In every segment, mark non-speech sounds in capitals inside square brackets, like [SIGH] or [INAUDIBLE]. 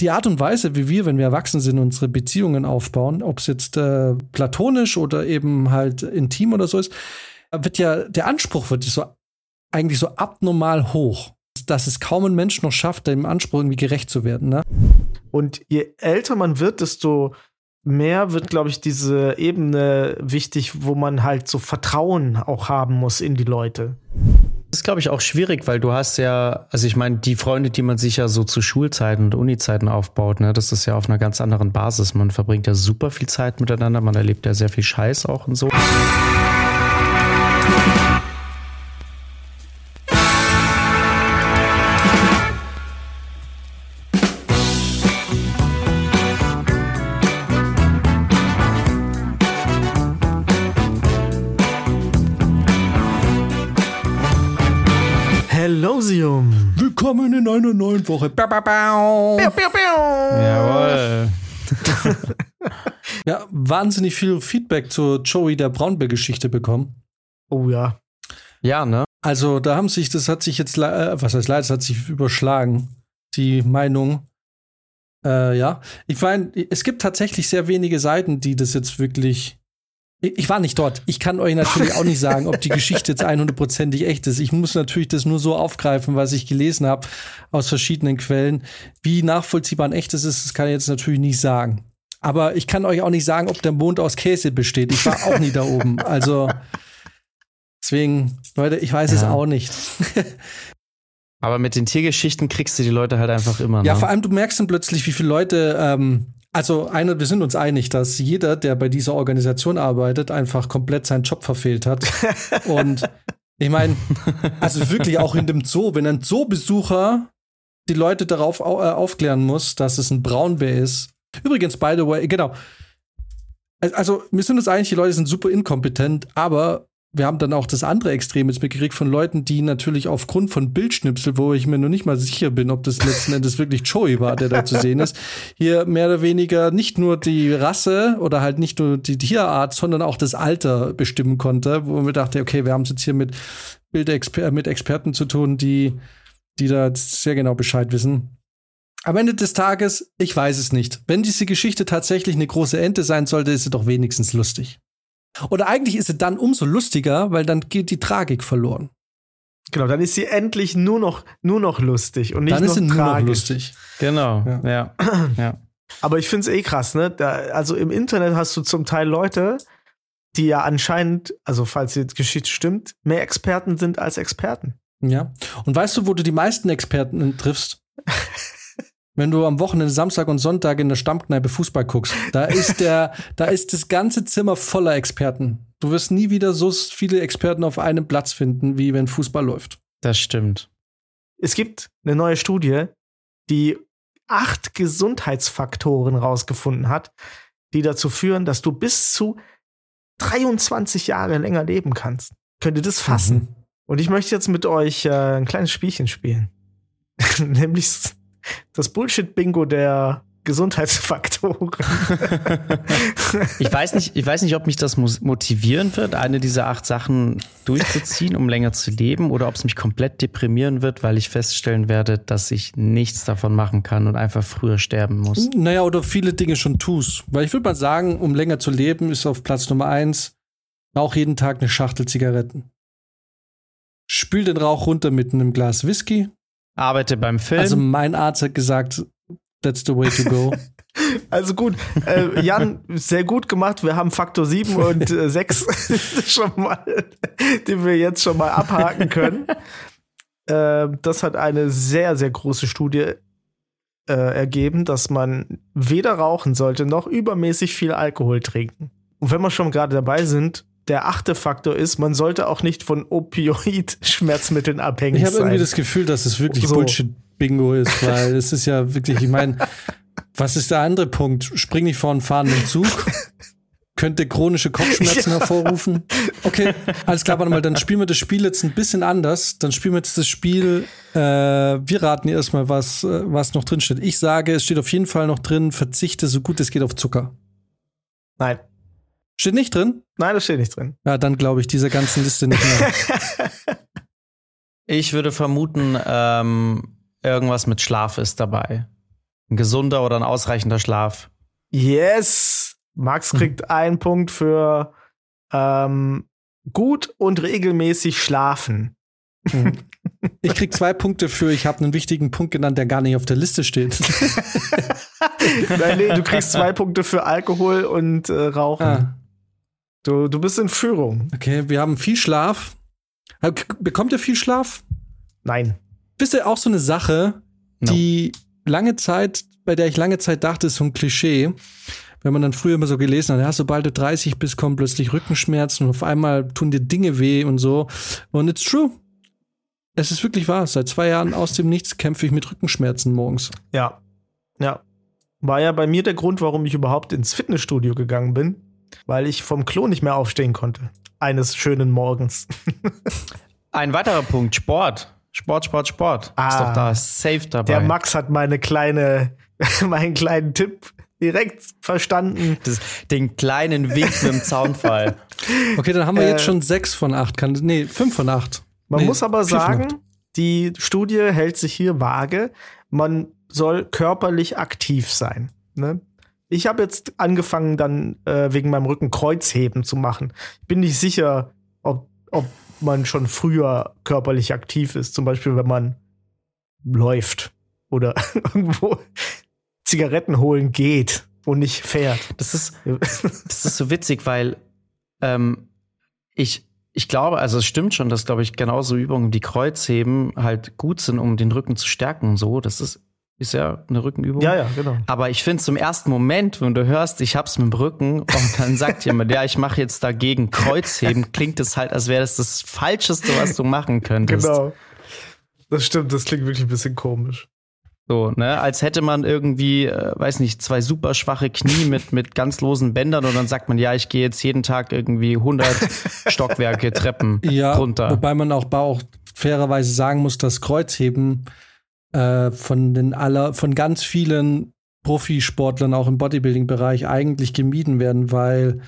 die Art und Weise, wie wir, wenn wir erwachsen sind, unsere Beziehungen aufbauen, ob es jetzt äh, platonisch oder eben halt intim oder so ist, wird ja, der Anspruch wird so eigentlich so abnormal hoch, dass es kaum ein Mensch noch schafft, dem Anspruch irgendwie gerecht zu werden. Ne? Und je älter man wird, desto mehr wird, glaube ich, diese Ebene wichtig, wo man halt so Vertrauen auch haben muss in die Leute. Das ist, glaube ich, auch schwierig, weil du hast ja, also ich meine, die Freunde, die man sich ja so zu Schulzeiten und Unizeiten aufbaut, ne, das ist ja auf einer ganz anderen Basis. Man verbringt ja super viel Zeit miteinander, man erlebt ja sehr viel Scheiß auch und so. Willkommen in einer neuen Woche. Bau, bau, bau. Jawohl. [LAUGHS] Ja, wahnsinnig viel Feedback zur Joey der Braunberg-Geschichte bekommen. Oh ja. Ja, ne? Also, da haben sich, das hat sich jetzt, äh, was heißt leider, das hat sich überschlagen, die Meinung. Äh, ja, ich meine, es gibt tatsächlich sehr wenige Seiten, die das jetzt wirklich. Ich war nicht dort. Ich kann euch natürlich auch nicht sagen, ob die Geschichte jetzt 100%ig echt ist. Ich muss natürlich das nur so aufgreifen, was ich gelesen habe aus verschiedenen Quellen. Wie nachvollziehbar und echt es ist, das kann ich jetzt natürlich nicht sagen. Aber ich kann euch auch nicht sagen, ob der Mond aus Käse besteht. Ich war auch nie da oben. Also deswegen, Leute, ich weiß es Ja. auch nicht. Aber mit den Tiergeschichten kriegst du die Leute halt einfach immer. Ja, ne? vor allem du merkst dann plötzlich, wie viele Leute, ähm, also einer, wir sind uns einig, dass jeder, der bei dieser Organisation arbeitet, einfach komplett seinen Job verfehlt hat. [LAUGHS] Und ich meine, also wirklich auch in dem Zoo, wenn ein Zoobesucher die Leute darauf au äh, aufklären muss, dass es ein Braunbär ist. Übrigens, by the way, genau. Also, wir sind uns einig, die Leute sind super inkompetent, aber wir haben dann auch das andere Extrem jetzt mitgekriegt von Leuten, die natürlich aufgrund von Bildschnipsel, wo ich mir noch nicht mal sicher bin, ob das letzten Endes wirklich Joey war, der da zu sehen ist, hier mehr oder weniger nicht nur die Rasse oder halt nicht nur die Tierart, sondern auch das Alter bestimmen konnte, wo man dachte, okay, wir haben es jetzt hier mit Bildexper mit Experten zu tun, die, die da sehr genau Bescheid wissen. Am Ende des Tages, ich weiß es nicht. Wenn diese Geschichte tatsächlich eine große Ente sein sollte, ist sie doch wenigstens lustig. Oder eigentlich ist sie dann umso lustiger, weil dann geht die Tragik verloren. Genau, dann ist sie endlich nur noch, nur noch lustig und nicht dann noch ist sie nur noch tragisch. lustig. Genau. Ja. Ja. [CLEARS THROAT] ja. Aber ich finde es eh krass, ne? Da, also im Internet hast du zum Teil Leute, die ja anscheinend, also falls die Geschichte stimmt, mehr Experten sind als Experten. Ja. Und weißt du, wo du die meisten Experten triffst? [LAUGHS] Wenn du am Wochenende Samstag und Sonntag in der Stammkneipe Fußball guckst, da ist der, da ist das ganze Zimmer voller Experten. Du wirst nie wieder so viele Experten auf einem Platz finden, wie wenn Fußball läuft. Das stimmt. Es gibt eine neue Studie, die acht Gesundheitsfaktoren rausgefunden hat, die dazu führen, dass du bis zu 23 Jahre länger leben kannst. Könnt ihr das fassen? Mhm. Und ich möchte jetzt mit euch äh, ein kleines Spielchen spielen. [LAUGHS] Nämlich das Bullshit-Bingo der Gesundheitsfaktoren. [LAUGHS] Ich weiß nicht, ich weiß nicht, ob mich das motivieren wird, eine dieser acht Sachen durchzuziehen, um länger zu leben, oder ob es mich komplett deprimieren wird, weil ich feststellen werde, dass ich nichts davon machen kann und einfach früher sterben muss. Naja, oder viele Dinge schon tust. Weil ich würde mal sagen, um länger zu leben, ist auf Platz Nummer eins auch jeden Tag eine Schachtel Zigaretten. Spül den Rauch runter mit einem Glas Whisky. Arbeite beim Film. Also mein Arzt hat gesagt, that's the way to go. [LAUGHS] Also gut, äh, Jan, sehr gut gemacht. Wir haben Faktor 7 und äh, 6 [LAUGHS] schon mal, den wir jetzt schon mal abhaken können. Äh, das hat eine sehr, sehr große Studie äh, ergeben, dass man weder rauchen sollte noch übermäßig viel Alkohol trinken. Und wenn wir schon gerade dabei sind, der achte Faktor ist, man sollte auch nicht von Opioid-Schmerzmitteln abhängig Ich habe sein. irgendwie das Gefühl, dass es wirklich So. Bullshit-Bingo ist, weil es ist ja wirklich, ich meine, was ist der andere Punkt? Spring nicht vor einen fahrenden Zug. Könnte chronische Kopfschmerzen [LAUGHS] Ja. hervorrufen. Okay, alles klar, warte mal, dann spielen wir das Spiel jetzt ein bisschen anders. Dann spielen wir jetzt das Spiel, äh, wir raten erstmal, was, äh, was noch drin steht. Ich sage, es steht auf jeden Fall noch drin, verzichte so gut es geht auf Zucker. Nein. Steht nicht drin? Nein, das steht nicht drin. Ja, dann glaube ich dieser ganzen Liste nicht mehr. [LAUGHS] ich würde vermuten, ähm, irgendwas mit Schlaf ist dabei. Ein gesunder oder ein ausreichender Schlaf. Yes! Max kriegt einen Punkt für ähm, gut und regelmäßig schlafen. Ich krieg zwei Punkte für, ich habe einen wichtigen Punkt genannt, der gar nicht auf der Liste steht. [LAUGHS] Nein, nee, du kriegst zwei Punkte für Alkohol und äh, Rauchen. Ah, Du, du bist in Führung. okay, wir haben viel Schlaf. Bekommt ihr viel Schlaf? Nein. Wisst ihr auch so eine Sache, No. die lange Zeit, bei der ich lange Zeit dachte, ist so ein Klischee. Wenn man dann früher immer so gelesen hat, ja, sobald du 30 bist, kommen plötzlich Rückenschmerzen und auf einmal tun dir Dinge weh und so. Und it's true. Es ist wirklich wahr. Seit zwei Jahren aus dem Nichts kämpfe ich mit Rückenschmerzen morgens. Ja. Ja. War ja bei mir der Grund, warum ich überhaupt ins Fitnessstudio gegangen bin, weil ich vom Klo nicht mehr aufstehen konnte. Eines schönen Morgens. [LAUGHS] Ein weiterer Punkt, Sport. Sport, Sport, Sport. Ist Ah. doch da safe dabei. Der Max hat meine kleine, [LAUGHS] meinen kleinen Tipp direkt verstanden. das, den kleinen Wink mit dem Zaunfall. [LAUGHS] Okay, dann haben wir Äh, jetzt schon sechs von acht. Kann, nee, fünf von acht. Man Nee, muss aber sagen, die Studie hält sich hier vage. Man soll körperlich aktiv sein. Ne? Ich habe jetzt angefangen, dann äh, wegen meinem Rücken Kreuzheben zu machen. Ich bin nicht sicher, ob, ob man schon früher körperlich aktiv ist. Zum Beispiel, wenn man läuft oder [LAUGHS] irgendwo Zigaretten holen geht und nicht fährt. Das ist, das ist so witzig, weil ähm, ich, ich glaube, also es stimmt schon, dass, glaube ich, genauso Übungen wie Kreuzheben halt gut sind, um den Rücken zu stärken und so. Das ist, ist ja eine Rückenübung. ja, ja, genau. Aber ich finde zum ersten Moment, wenn du hörst, ich hab's mit dem Rücken und dann sagt jemand, ja, ich mache jetzt dagegen Kreuzheben, klingt es halt, als wäre das das Falscheste, was du machen könntest. Genau. Das stimmt, das klingt wirklich ein bisschen komisch. So, ne, als hätte man irgendwie, äh, weiß nicht, zwei super schwache Knie mit, mit ganz losen Bändern und dann sagt man, ja, ich gehe jetzt jeden Tag irgendwie 100 [LAUGHS] Stockwerke Treppen Ja, runter. wobei man auch, auch fairerweise sagen muss, dass Kreuzheben äh, von den aller, von ganz vielen Profisportlern auch im Bodybuilding-Bereich eigentlich gemieden werden, weil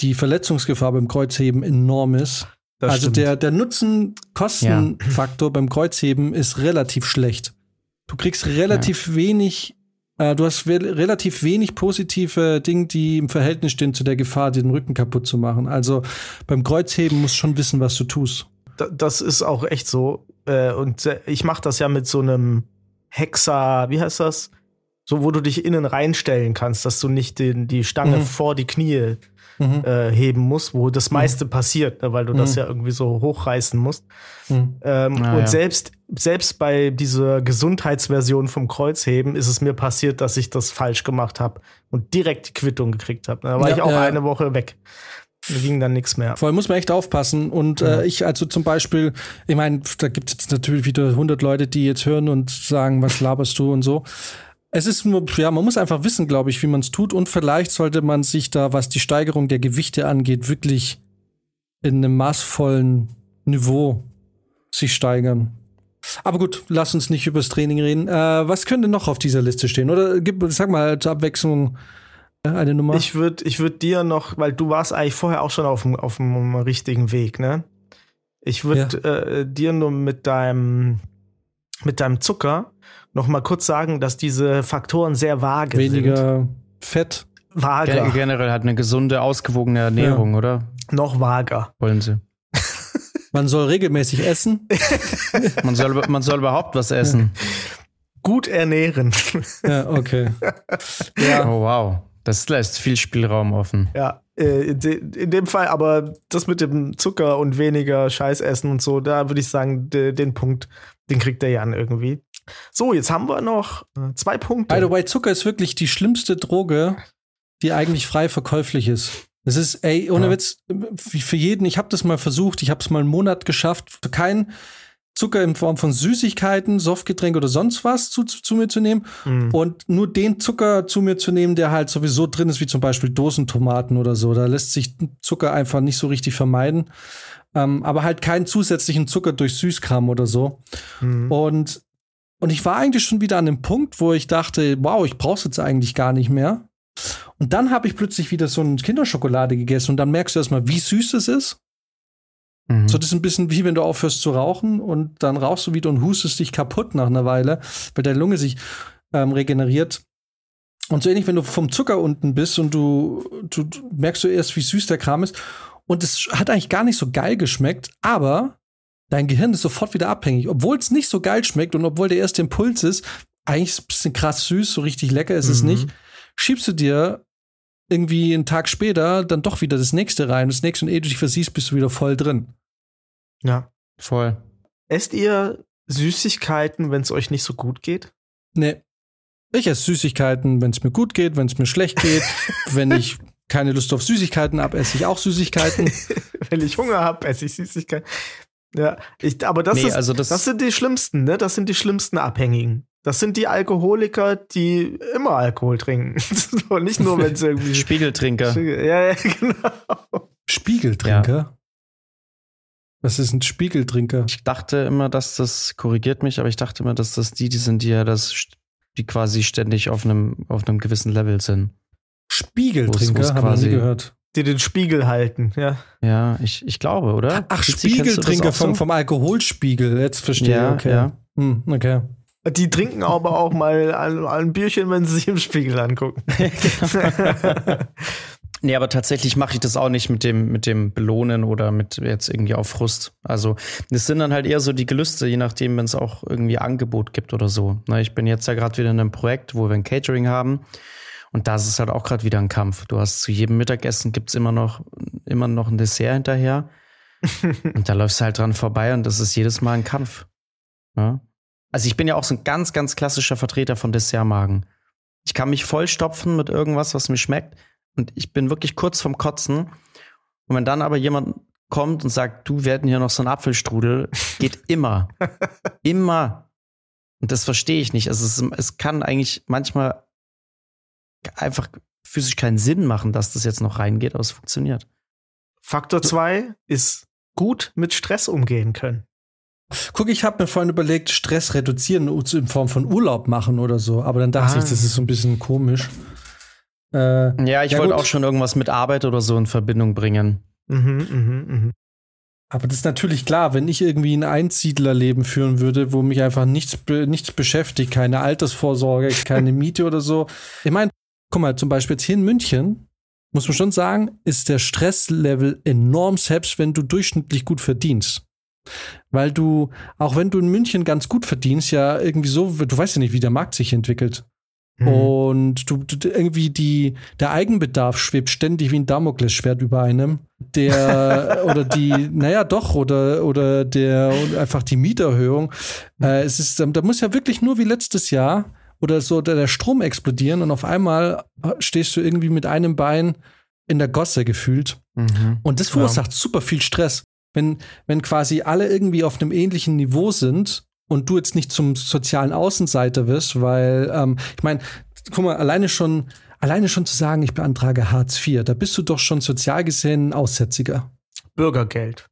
die Verletzungsgefahr beim Kreuzheben enorm ist. Das also stimmt. der, der Nutzen-Kosten-Faktor beim Kreuzheben ist relativ schlecht. Du kriegst relativ wenig, äh, du hast relativ wenig positive Dinge, die im Verhältnis stehen zu der Gefahr, den Rücken kaputt zu machen. Also beim Kreuzheben musst du schon wissen, was du tust. Da- das ist auch echt so. Äh, Und äh, ich mache das ja mit so einem Hexa, wie heißt das? So, wo du dich innen reinstellen kannst, dass du nicht den, die Stange Mhm. vor die Knie Mhm. äh, heben musst, wo das meiste passiert, ne, weil du das Mhm. ja irgendwie so hochreißen musst. Mhm. Ähm, Ah, und ja. selbst, selbst bei dieser Gesundheitsversion vom Kreuzheben ist es mir passiert, dass ich das falsch gemacht habe und direkt die Quittung gekriegt habe. Da war Ja, ich auch ja. eine Woche weg. Da ging dann nichts mehr. Vor allem muss man echt aufpassen. Und äh, ich, also zum Beispiel, ich meine, da gibt es jetzt natürlich wieder 100 Leute, die jetzt hören und sagen, was laberst du und so. Es ist nur, ja, man muss einfach wissen, glaube ich, wie man es tut. Und vielleicht sollte man sich da, was die Steigerung der Gewichte angeht, wirklich in einem maßvollen Niveau sich steigern. Aber gut, lass uns nicht übers Training reden. Äh, was könnte noch auf dieser Liste stehen? Oder gib, sag mal zur Abwechslung äh, eine Nummer. Ich würde ich würd dir noch, weil du warst eigentlich vorher auch schon auf dem, auf dem richtigen Weg, ne? Ich würde äh, dir nur mit deinem, mit deinem Zucker noch mal kurz sagen, dass diese Faktoren sehr vage sind. Weniger Fett. Gen Vager. generell hat eine gesunde, ausgewogene Ernährung, oder? Noch vager. Wollen sie. Man soll regelmäßig essen. [LAUGHS] Man soll, man soll überhaupt was essen. Gut ernähren. Ja, okay. Ja, Oh, wow. Das lässt viel Spielraum offen. ja. Äh, in, de, in dem Fall, aber das mit dem Zucker und weniger Scheißessen und so, da würde ich sagen, de, den Punkt, den kriegt der Jan irgendwie. So, jetzt haben wir noch äh, zwei Punkte. by the way, Zucker ist wirklich die schlimmste Droge, die eigentlich frei verkäuflich ist. Es ist, ey, ohne Ja. Witz, für für jeden, ich habe das mal versucht, ich habe es mal einen Monat geschafft, für keinen Zucker in Form von Süßigkeiten, Softgetränk oder sonst was zu, zu, zu mir zu nehmen Mhm. und nur den Zucker zu mir zu nehmen, der halt sowieso drin ist, wie zum Beispiel Dosentomaten oder so. Da lässt sich Zucker einfach nicht so richtig vermeiden. Ähm, aber halt keinen zusätzlichen Zucker durch Süßkram oder so. Mhm. Und, und ich war eigentlich schon wieder an dem Punkt, wo ich dachte, wow, ich brauch's jetzt eigentlich gar nicht mehr. Und dann habe ich plötzlich wieder so eine Kinderschokolade gegessen und dann merkst du erstmal, wie süß es ist. Mhm. So, das ist ein bisschen wie wenn du aufhörst zu rauchen und dann rauchst du wieder und hustest dich kaputt nach einer Weile, weil deine Lunge sich. ähm, regeneriert. Und so ähnlich, wenn du vom Zucker unten bist und du, du, du merkst du erst, wie süß der Kram ist. Und es hat eigentlich gar nicht so geil geschmeckt, aber dein Gehirn ist sofort wieder abhängig. Obwohl es nicht so geil schmeckt und obwohl der erste Impuls ist, eigentlich ist es ein bisschen krass süß, so richtig lecker ist es Mhm. nicht, schiebst du dir irgendwie einen Tag später dann doch wieder das nächste rein. Das nächste und ehe du dich versiehst, bist du wieder voll drin. Ja. Voll. Esst ihr Süßigkeiten, wenn es euch nicht so gut geht? Nee. Ich esse Süßigkeiten, wenn es mir gut geht, wenn es mir schlecht geht. [LAUGHS] wenn ich keine Lust auf Süßigkeiten habe, esse ich auch Süßigkeiten. [LAUGHS] wenn ich Hunger habe, esse ich Süßigkeiten. Ja, ich, aber das, Nee, ist, also das, das- sind die schlimmsten, ne? Das sind die schlimmsten Abhängigen. Das sind die Alkoholiker, die immer Alkohol trinken. [LAUGHS] Und nicht nur, wenn es irgendwie. [LAUGHS] [LAUGHS] Spiegeltrinker. ja, ja, genau. Spiegeltrinker? Was ist ein Spiegeltrinker? Ich dachte immer, dass das korrigiert mich, aber ich dachte immer, dass das die, die sind, die ja das, die quasi ständig auf einem, auf einem gewissen Level sind. Spiegeltrinker? Wo's- wo's Haben wir nie quasi- gehört. Die den Spiegel halten, ja. Ja, ich, ich glaube, oder? Ach, Spiegeltrinker so? vom, vom Alkoholspiegel. Jetzt verstehe Ja, okay. ja. Hm, okay. Die trinken aber auch mal ein, ein Bierchen, wenn sie sich im Spiegel angucken. [LAUGHS] Nee, aber tatsächlich mache ich das auch nicht mit dem, mit dem Belohnen oder mit jetzt irgendwie auf Frust. Also, das sind dann halt eher so die Gelüste, je nachdem, wenn es auch irgendwie Angebot gibt oder so. Na, ich bin jetzt ja gerade wieder in einem Projekt, wo wir ein Catering haben. Und da ist es halt auch gerade wieder ein Kampf. Du hast zu jedem Mittagessen gibt's immer noch, immer noch ein Dessert hinterher. [LAUGHS] und da läufst du halt dran vorbei und das ist jedes Mal ein Kampf. Ja? Also ich bin ja auch so ein ganz, ganz klassischer Vertreter von Dessertmagen. Ich kann mich vollstopfen mit irgendwas, was mir schmeckt. Und ich bin wirklich kurz vorm Kotzen. Und wenn dann aber jemand kommt und sagt, du, wir hätten hier noch so einen Apfelstrudel, [LAUGHS] geht immer. immer. Und das verstehe ich nicht. Also es, es kann eigentlich manchmal einfach physisch keinen Sinn machen, dass das jetzt noch reingeht, aber es funktioniert. Faktor 2 ist gut mit Stress umgehen können. Guck, ich habe mir vorhin überlegt, Stress reduzieren in Form von Urlaub machen oder so. Aber dann dachte Ah. ich, das ist so ein bisschen komisch. Äh, Ja, ich Ja, wollte auch schon irgendwas mit Arbeit oder so in Verbindung bringen. Mhm, mhm, mhm. Aber das ist natürlich klar, wenn ich irgendwie ein Einsiedlerleben führen würde, wo mich einfach nichts, nichts beschäftigt, keine Altersvorsorge, keine [LAUGHS] Miete oder so. Ich meine, guck mal, zum Beispiel jetzt hier in München, muss man schon sagen, ist der Stresslevel enorm, selbst wenn du durchschnittlich gut verdienst. Weil du, auch wenn du in München ganz gut verdienst, ja irgendwie so, du weißt ja nicht, wie der Markt sich entwickelt. Mhm. Und du, du irgendwie die, der Eigenbedarf schwebt ständig wie ein Damoklesschwert über einem. Der [LAUGHS] oder die, naja, doch, oder, oder der oder einfach die Mieterhöhung. Äh, es ist, ähm, da muss ja wirklich nur wie letztes Jahr oder so der, der Strom explodieren und auf einmal äh, stehst du irgendwie mit einem Bein in der Gosse gefühlt. Mhm. Und das verursacht super viel Stress. Wenn, wenn quasi alle irgendwie auf einem ähnlichen Niveau sind und du jetzt nicht zum sozialen Außenseiter wirst, weil, ähm, ich meine, guck mal, alleine schon, alleine schon zu sagen, ich beantrage Hartz IV, da bist du doch schon sozial gesehen Aussätziger. Bürgergeld.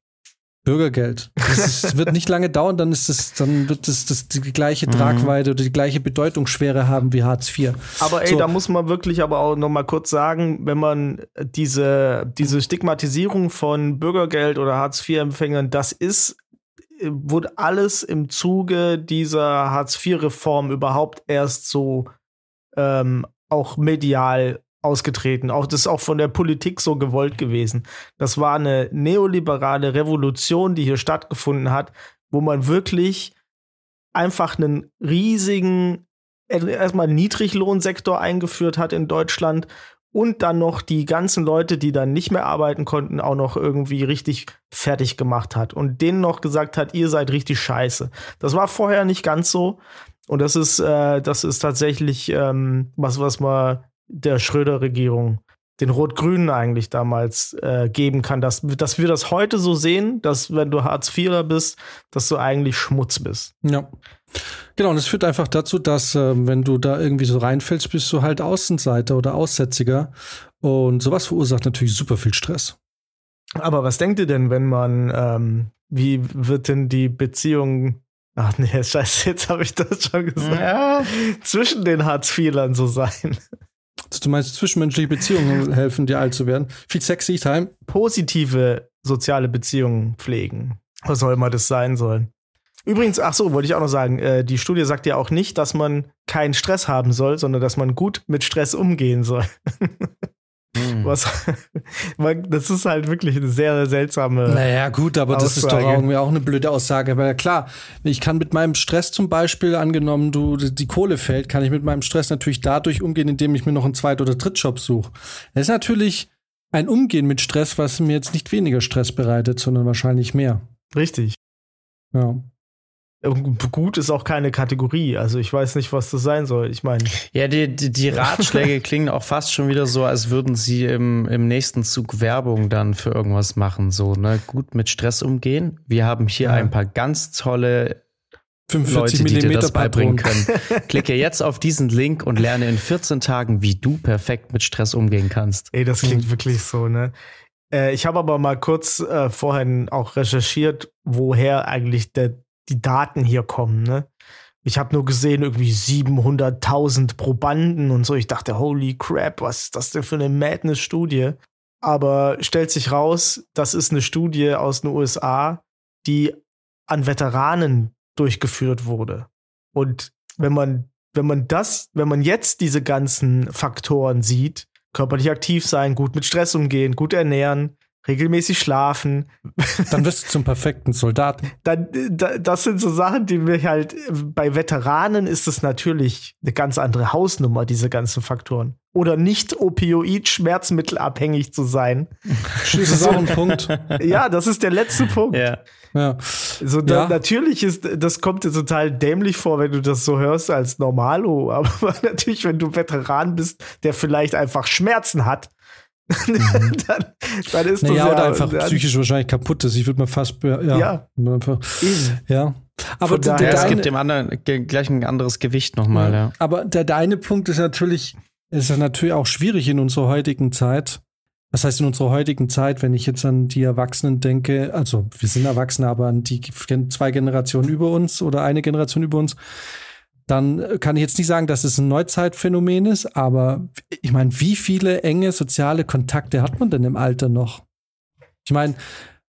Bürgergeld. Das ist, wird nicht lange dauern, dann ist es, dann wird es das die gleiche Tragweite oder die gleiche Bedeutungsschwere haben wie Hartz IV. Aber ey, So. da muss man wirklich aber auch noch mal kurz sagen, wenn man diese, diese Stigmatisierung von Bürgergeld oder Hartz-IV-Empfängern, das ist, äh, wurde alles im Zuge dieser Hartz-IV-Reform überhaupt erst so ähm, auch medial ausgetreten. Auch das ist auch von der Politik so gewollt gewesen. Das war eine neoliberale Revolution, die hier stattgefunden hat, wo man wirklich einfach einen riesigen erstmal Niedriglohnsektor eingeführt hat in Deutschland und dann noch die ganzen Leute, die dann nicht mehr arbeiten konnten, auch noch irgendwie richtig fertig gemacht hat und denen noch gesagt hat, ihr seid richtig scheiße. Das war vorher nicht ganz so und das ist, äh, das ist tatsächlich ähm, was, was man der Schröder-Regierung, den Rot-Grünen eigentlich damals äh, geben kann, dass, dass wir das heute so sehen, dass wenn du Hartz-IVer bist, dass du eigentlich Schmutz bist. Ja. Genau, und es führt einfach dazu, dass, ähm, wenn du da irgendwie so reinfällst, bist du halt Außenseiter oder Aussätziger. Und sowas verursacht natürlich super viel Stress. Aber was denkt ihr denn, wenn man, ähm, wie wird denn die Beziehung, ach nee, [LAUGHS] scheiße, jetzt habe ich das schon gesagt, Ja. zwischen den Hartz-IVlern so sein? Meinst, zwischenmenschliche Beziehungen helfen dir alt zu werden. Viel sexy time. Positive soziale Beziehungen pflegen. Was soll immer das sein sollen? Übrigens, ach so, wollte ich auch noch sagen, äh, die Studie sagt ja auch nicht, dass man keinen Stress haben soll, sondern dass man gut mit Stress umgehen soll. [LAUGHS] Hm. Was, [LAUGHS] das ist halt wirklich eine sehr seltsame. Naja, gut, aber Aussage. das ist doch irgendwie auch eine blöde Aussage. Weil klar, ich kann mit meinem Stress zum Beispiel, angenommen, du die Kohle fällt, kann ich mit meinem Stress natürlich dadurch umgehen, indem ich mir noch einen Zweit- oder Drittjob suche. Das ist natürlich ein Umgehen mit Stress, was mir jetzt nicht weniger Stress bereitet, sondern wahrscheinlich mehr. Richtig. Ja. Gut ist auch keine Kategorie. Also ich weiß nicht, was das sein soll. Ich meine. Ja, die, die, die Ratschläge [LAUGHS] klingen auch fast schon wieder so, als würden sie im, im nächsten Zug Werbung dann für irgendwas machen. So, ne? Gut mit Stress umgehen. Wir haben hier ja. ein paar ganz tolle 45 Leute, die dir das beibringen können. Klicke jetzt auf diesen Link und lerne in 14 Tagen, wie du perfekt mit Stress umgehen kannst. Ey, das klingt mhm. wirklich so, ne? Äh, ich habe aber mal kurz äh, vorhin auch recherchiert, woher eigentlich der die Daten hier kommen, ne? Ich habe nur gesehen, irgendwie 700.000 Probanden und so. Ich dachte, holy crap, was ist das denn für eine Madness-Studie? Aber stellt sich raus, das ist eine Studie aus den USA, die an Veteranen durchgeführt wurde. Und wenn man, wenn man das, wenn man jetzt diese ganzen Faktoren sieht, körperlich aktiv sein, gut mit Stress umgehen, gut ernähren, regelmäßig schlafen. Dann wirst du zum perfekten Soldaten. [LAUGHS] Dann, das sind so Sachen, die mir halt, bei Veteranen ist es natürlich eine ganz andere Hausnummer, diese ganzen Faktoren. Oder nicht opioid-schmerzmittelabhängig zu sein. Das ist auch ein Punkt. [LAUGHS] Ja, das ist der letzte Punkt. Ja. Ja. So, da, ja. natürlich ist, das kommt dir total dämlich vor, wenn du das so hörst als Normalo. Aber [LAUGHS] natürlich, wenn du Veteran bist, der vielleicht einfach Schmerzen hat, Mhm. [LAUGHS] dann, dann, ist naja, das ja, oder einfach dann, psychisch wahrscheinlich kaputt ist. Ich würde mal fast, ja, ja, einfach, ja. Aber der, der, es gibt dem anderen gleich ein anderes Gewicht nochmal, ja. ja. Aber der, der eine Punkt ist natürlich, ist ja natürlich auch schwierig in unserer heutigen Zeit. Das heißt, in unserer heutigen Zeit, wenn ich jetzt an die Erwachsenen denke, also wir sind Erwachsene, aber an die zwei Generationen über uns oder eine Generation über uns, dann kann ich jetzt nicht sagen, dass es ein Neuzeitphänomen ist, aber ich meine, wie viele enge soziale Kontakte hat man denn im Alter noch? Ich meine,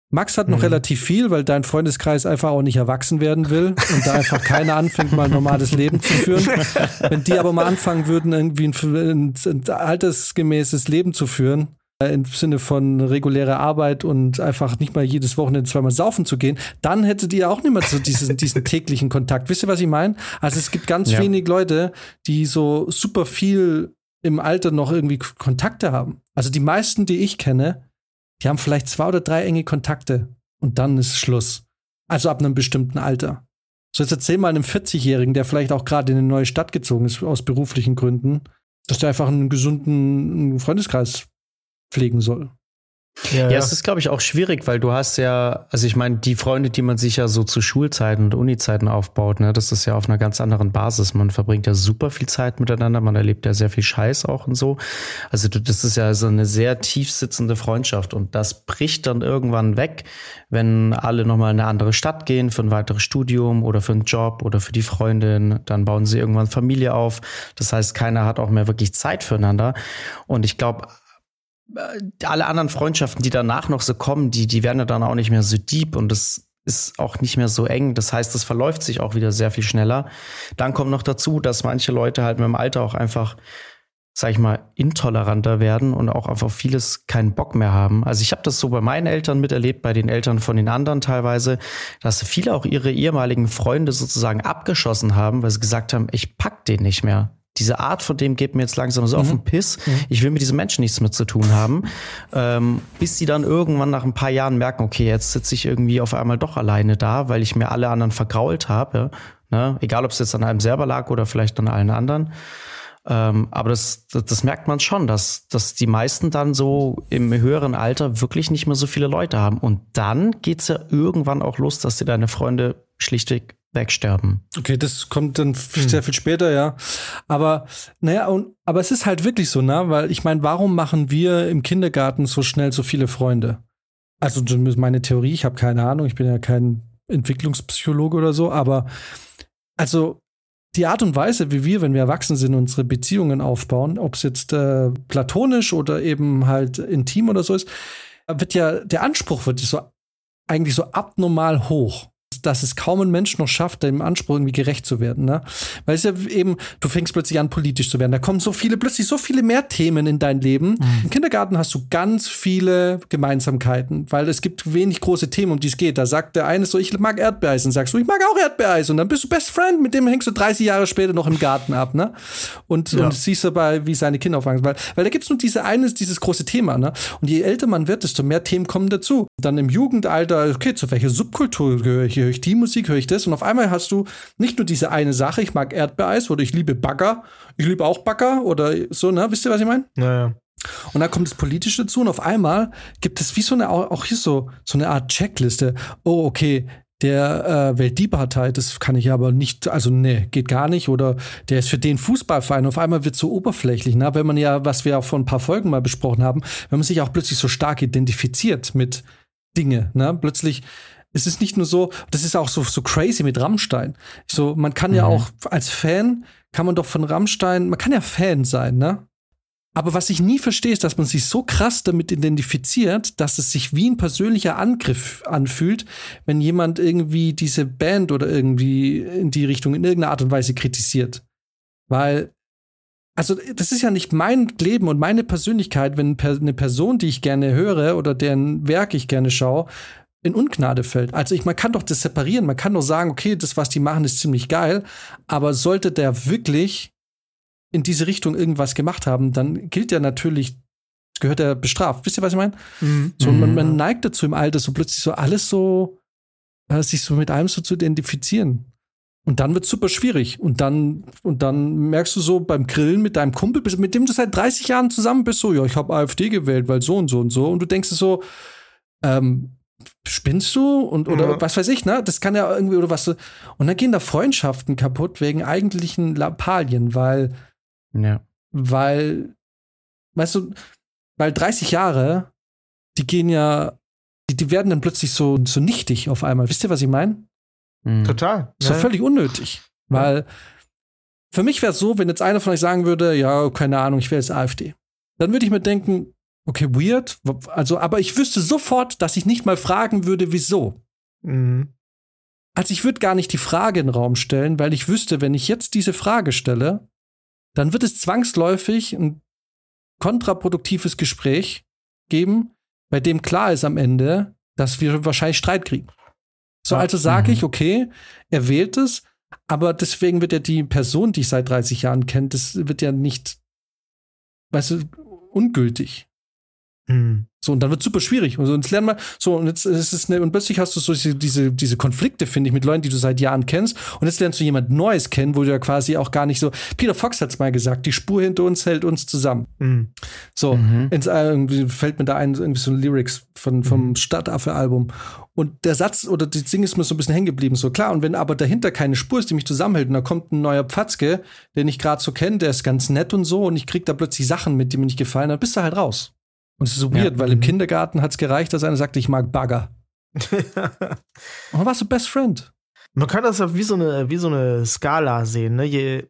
Max hat noch mhm. relativ viel, weil dein Freundeskreis einfach auch nicht erwachsen werden will und da einfach keiner anfängt, mal ein normales Leben zu führen. Wenn die aber mal anfangen würden, irgendwie ein, ein, ein altersgemäßes Leben zu führen, äh, im Sinne von regulärer Arbeit und einfach nicht mal jedes Wochenende zweimal saufen zu gehen, dann hättet ihr auch nicht mehr so diesen, [LAUGHS] diesen täglichen Kontakt. Wisst ihr, was ich meine? Also es gibt ganz ja. wenig Leute, die so super viel im Alter noch irgendwie Kontakte haben. Also die meisten, die ich kenne, die haben vielleicht zwei oder drei enge Kontakte und dann ist Schluss. Also ab einem bestimmten Alter. So jetzt erzähl mal einem 40-Jährigen, der vielleicht auch gerade in eine neue Stadt gezogen ist aus beruflichen Gründen, dass der einfach einen gesunden Freundeskreis pflegen soll. Ja, ja, es ist, glaube ich, auch schwierig, weil du hast ja, also ich meine, die Freunde, die man sich ja so zu Schulzeiten und Unizeiten aufbaut, ne, das ist ja auf einer ganz anderen Basis. Man verbringt ja super viel Zeit miteinander, man erlebt ja sehr viel Scheiß auch und so. Also das ist ja so eine sehr tief sitzende Freundschaft und das bricht dann irgendwann weg, wenn alle nochmal in eine andere Stadt gehen für ein weiteres Studium oder für einen Job oder für die Freundin. Dann bauen sie irgendwann Familie auf. Das heißt, keiner hat auch mehr wirklich Zeit füreinander. Und ich glaube, alle anderen Freundschaften, die danach noch so kommen, die, die werden ja dann auch nicht mehr so deep und das ist auch nicht mehr so eng. Das heißt, das verläuft sich auch wieder sehr viel schneller. Dann kommt noch dazu, dass manche Leute halt mit dem Alter auch einfach, sag ich mal, intoleranter werden und auch einfach vieles keinen Bock mehr haben. Also ich habe das so bei meinen Eltern miterlebt, bei den Eltern von den anderen teilweise, dass viele auch ihre ehemaligen Freunde sozusagen abgeschossen haben, weil sie gesagt haben, ich pack den nicht mehr diese Art von dem geht mir jetzt langsam so mhm. auf den Piss. Mhm. Ich will mit diesen Menschen nichts mehr zu tun haben. Ähm, bis sie dann irgendwann nach ein paar Jahren merken, okay, jetzt sitze ich irgendwie auf einmal doch alleine da, weil ich mir alle anderen vergrault habe. Ne? Egal, ob es jetzt an einem selber lag oder vielleicht an allen anderen. Ähm, aber das, das, das, merkt man schon, dass, dass die meisten dann so im höheren Alter wirklich nicht mehr so viele Leute haben. Und dann geht's ja irgendwann auch los, dass dir deine Freunde schlichtweg wegsterben. Okay, das kommt dann hm. sehr viel später, ja. Aber naja, und, aber es ist halt wirklich so, ne? Weil ich meine, warum machen wir im Kindergarten so schnell so viele Freunde? Also meine Theorie, ich habe keine Ahnung, ich bin ja kein Entwicklungspsychologe oder so, aber also die Art und Weise, wie wir, wenn wir erwachsen sind, unsere Beziehungen aufbauen, ob es jetzt äh, platonisch oder eben halt intim oder so ist, wird ja, der Anspruch wird so eigentlich so abnormal hoch. Dass es kaum ein Mensch noch schafft, dem Anspruch irgendwie gerecht zu werden. Ne? Weil es ja eben, du fängst plötzlich an, politisch zu werden. Da kommen so viele, plötzlich so viele mehr Themen in dein Leben. Mhm. Im Kindergarten hast du ganz viele Gemeinsamkeiten, weil es gibt wenig große Themen, um die es geht. Da sagt der eine so, ich mag Erdbeereis und sagst du, ich mag auch Erdbeereis und dann bist du Best Friend, mit dem hängst du 30 Jahre später noch im Garten ab, ne? Und, ja. und siehst dabei, wie seine Kinder aufwachsen. Weil, weil da gibt's nur diese eine, dieses große Thema, ne? Und je älter man wird, desto mehr Themen kommen dazu. Dann im Jugendalter, okay, zu welcher Subkultur gehöre ich? Höre ich die Musik, höre ich das? Und auf einmal hast du nicht nur diese eine Sache, ich mag Erdbeereis oder ich liebe Bagger, ich liebe auch Bagger oder so, ne? Wisst ihr, was ich meine? Naja. Und dann kommt das Politische dazu und auf einmal gibt es wie so eine, auch hier so, so eine Art Checkliste. Oh, okay, der äh, wählt die Partei, das kann ich aber nicht, also nee, geht gar nicht. Oder der ist für den Fußballverein. Auf einmal wird so oberflächlich, ne? wenn man ja, was wir auch vor ein paar Folgen mal besprochen haben, wenn man sich auch plötzlich so stark identifiziert mit Dinge, ne? Plötzlich es ist nicht nur so, das ist auch so, so crazy mit Rammstein. So, man kann mhm. ja auch als Fan, kann man doch von Rammstein, man kann ja Fan sein, ne? Aber was ich nie verstehe, ist, dass man sich so krass damit identifiziert, dass es sich wie ein persönlicher Angriff anfühlt, wenn jemand irgendwie diese Band oder irgendwie in die Richtung in irgendeiner Art und Weise kritisiert. Weil, also, das ist ja nicht mein Leben und meine Persönlichkeit, wenn eine Person, die ich gerne höre oder deren Werk ich gerne schaue, in Ungnade fällt. Also ich, man kann doch das separieren. Man kann doch sagen, okay, das, was die machen, ist ziemlich geil. Aber sollte der wirklich in diese Richtung irgendwas gemacht haben, dann gilt ja natürlich, gehört er bestraft. Wisst ihr, was ich meine? Mhm. So, man, man, mhm. neigt dazu im Alter, so plötzlich so alles so, äh, sich so mit allem so zu identifizieren. Und dann wird super schwierig. Und dann, und dann merkst du so beim Grillen mit deinem Kumpel, mit dem du seit 30 Jahren zusammen bist, so, ja, ich habe AfD gewählt, weil so und so und so. Und du denkst so, ähm, spinnst du? Und, oder ja. was weiß ich, ne? Das kann ja irgendwie, oder was. Und dann gehen da Freundschaften kaputt wegen eigentlichen Lappalien, weil ja. Weil, weißt du, weil 30 Jahre, die gehen ja, die, die werden dann plötzlich so, so nichtig auf einmal. Wisst ihr, was ich meine? Mhm. Total. So ja. völlig unnötig. Weil für mich wäre es so, wenn jetzt einer von euch sagen würde, ja, keine Ahnung, ich wäre jetzt AfD. Dann würde ich mir denken, okay, weird. Also, aber ich wüsste sofort, dass ich nicht mal fragen würde, wieso. Mhm. Also ich würde gar nicht die Frage in den Raum stellen, weil ich wüsste, wenn ich jetzt diese Frage stelle, dann wird es zwangsläufig ein kontraproduktives Gespräch geben, bei dem klar ist am Ende, dass wir wahrscheinlich Streit kriegen. So, also sage ich, mhm. okay, er wählt es, aber deswegen wird ja die Person, die ich seit 30 Jahren kenne, das wird ja nicht, weißt du, ungültig. Mhm. So, und dann wird super schwierig. Und so, jetzt lernen wir, so, und jetzt ist es eine, und plötzlich hast du so diese, diese Konflikte, finde ich, mit Leuten, die du seit Jahren kennst. Und jetzt lernst du jemand Neues kennen, wo du ja quasi auch gar nicht so. Peter Fox hat es mal gesagt, die Spur hinter uns hält uns zusammen. Mhm. So, mhm. ins, äh, irgendwie fällt mir da ein, irgendwie so ein Lyrics von, vom mhm. Stadtaffe-Album. Und der Satz oder die Ding ist mir so ein bisschen hängen geblieben. So klar, und wenn aber dahinter keine Spur ist, die mich zusammenhält, und da kommt ein neuer Pfatzke, den ich gerade so kenne, der ist ganz nett und so, und ich krieg da plötzlich Sachen mit, die mir nicht gefallen, dann bist du halt raus. Und es ist so weird, ja. weil im. Kindergarten hat es gereicht, dass einer sagte, ich mag Bagger. [LAUGHS] und dann warst du Best Friend. Man kann das ja wie so eine, wie so eine Skala sehen. Ne? Je,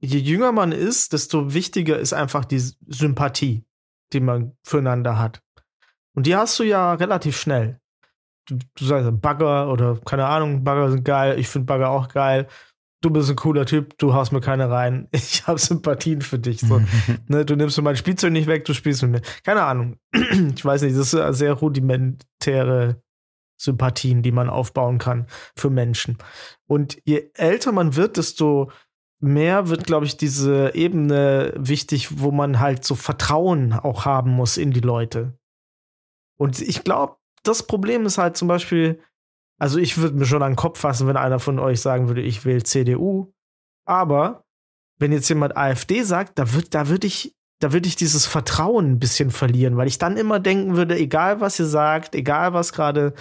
je jünger man ist, desto wichtiger ist einfach die Sympathie, die man füreinander hat. Und die hast du ja relativ schnell. Du, du sagst Bagger oder keine Ahnung, Bagger sind geil, ich finde Bagger auch geil du bist ein cooler Typ, du haust mir keine rein, [LAUGHS] ich habe Sympathien für dich. So. [LAUGHS] ne, du nimmst mir mein Spielzeug nicht weg, du spielst mit mir. Keine Ahnung. [CLEARS THROAT] ich weiß nicht, das sind sehr rudimentäre Sympathien, die man aufbauen kann für Menschen. Und je älter man wird, desto mehr wird, glaube ich, diese Ebene wichtig, wo man halt so Vertrauen auch haben muss in die Leute. Und ich glaube, das Problem ist halt zum Beispiel, also ich würde mir schon an den Kopf fassen, wenn einer von euch sagen würde, ich wähle CDU. Aber wenn jetzt jemand AfD sagt, da würde da würd ich, da würde ich dieses Vertrauen ein bisschen verlieren, weil ich dann immer denken würde, egal was ihr sagt, egal was gerade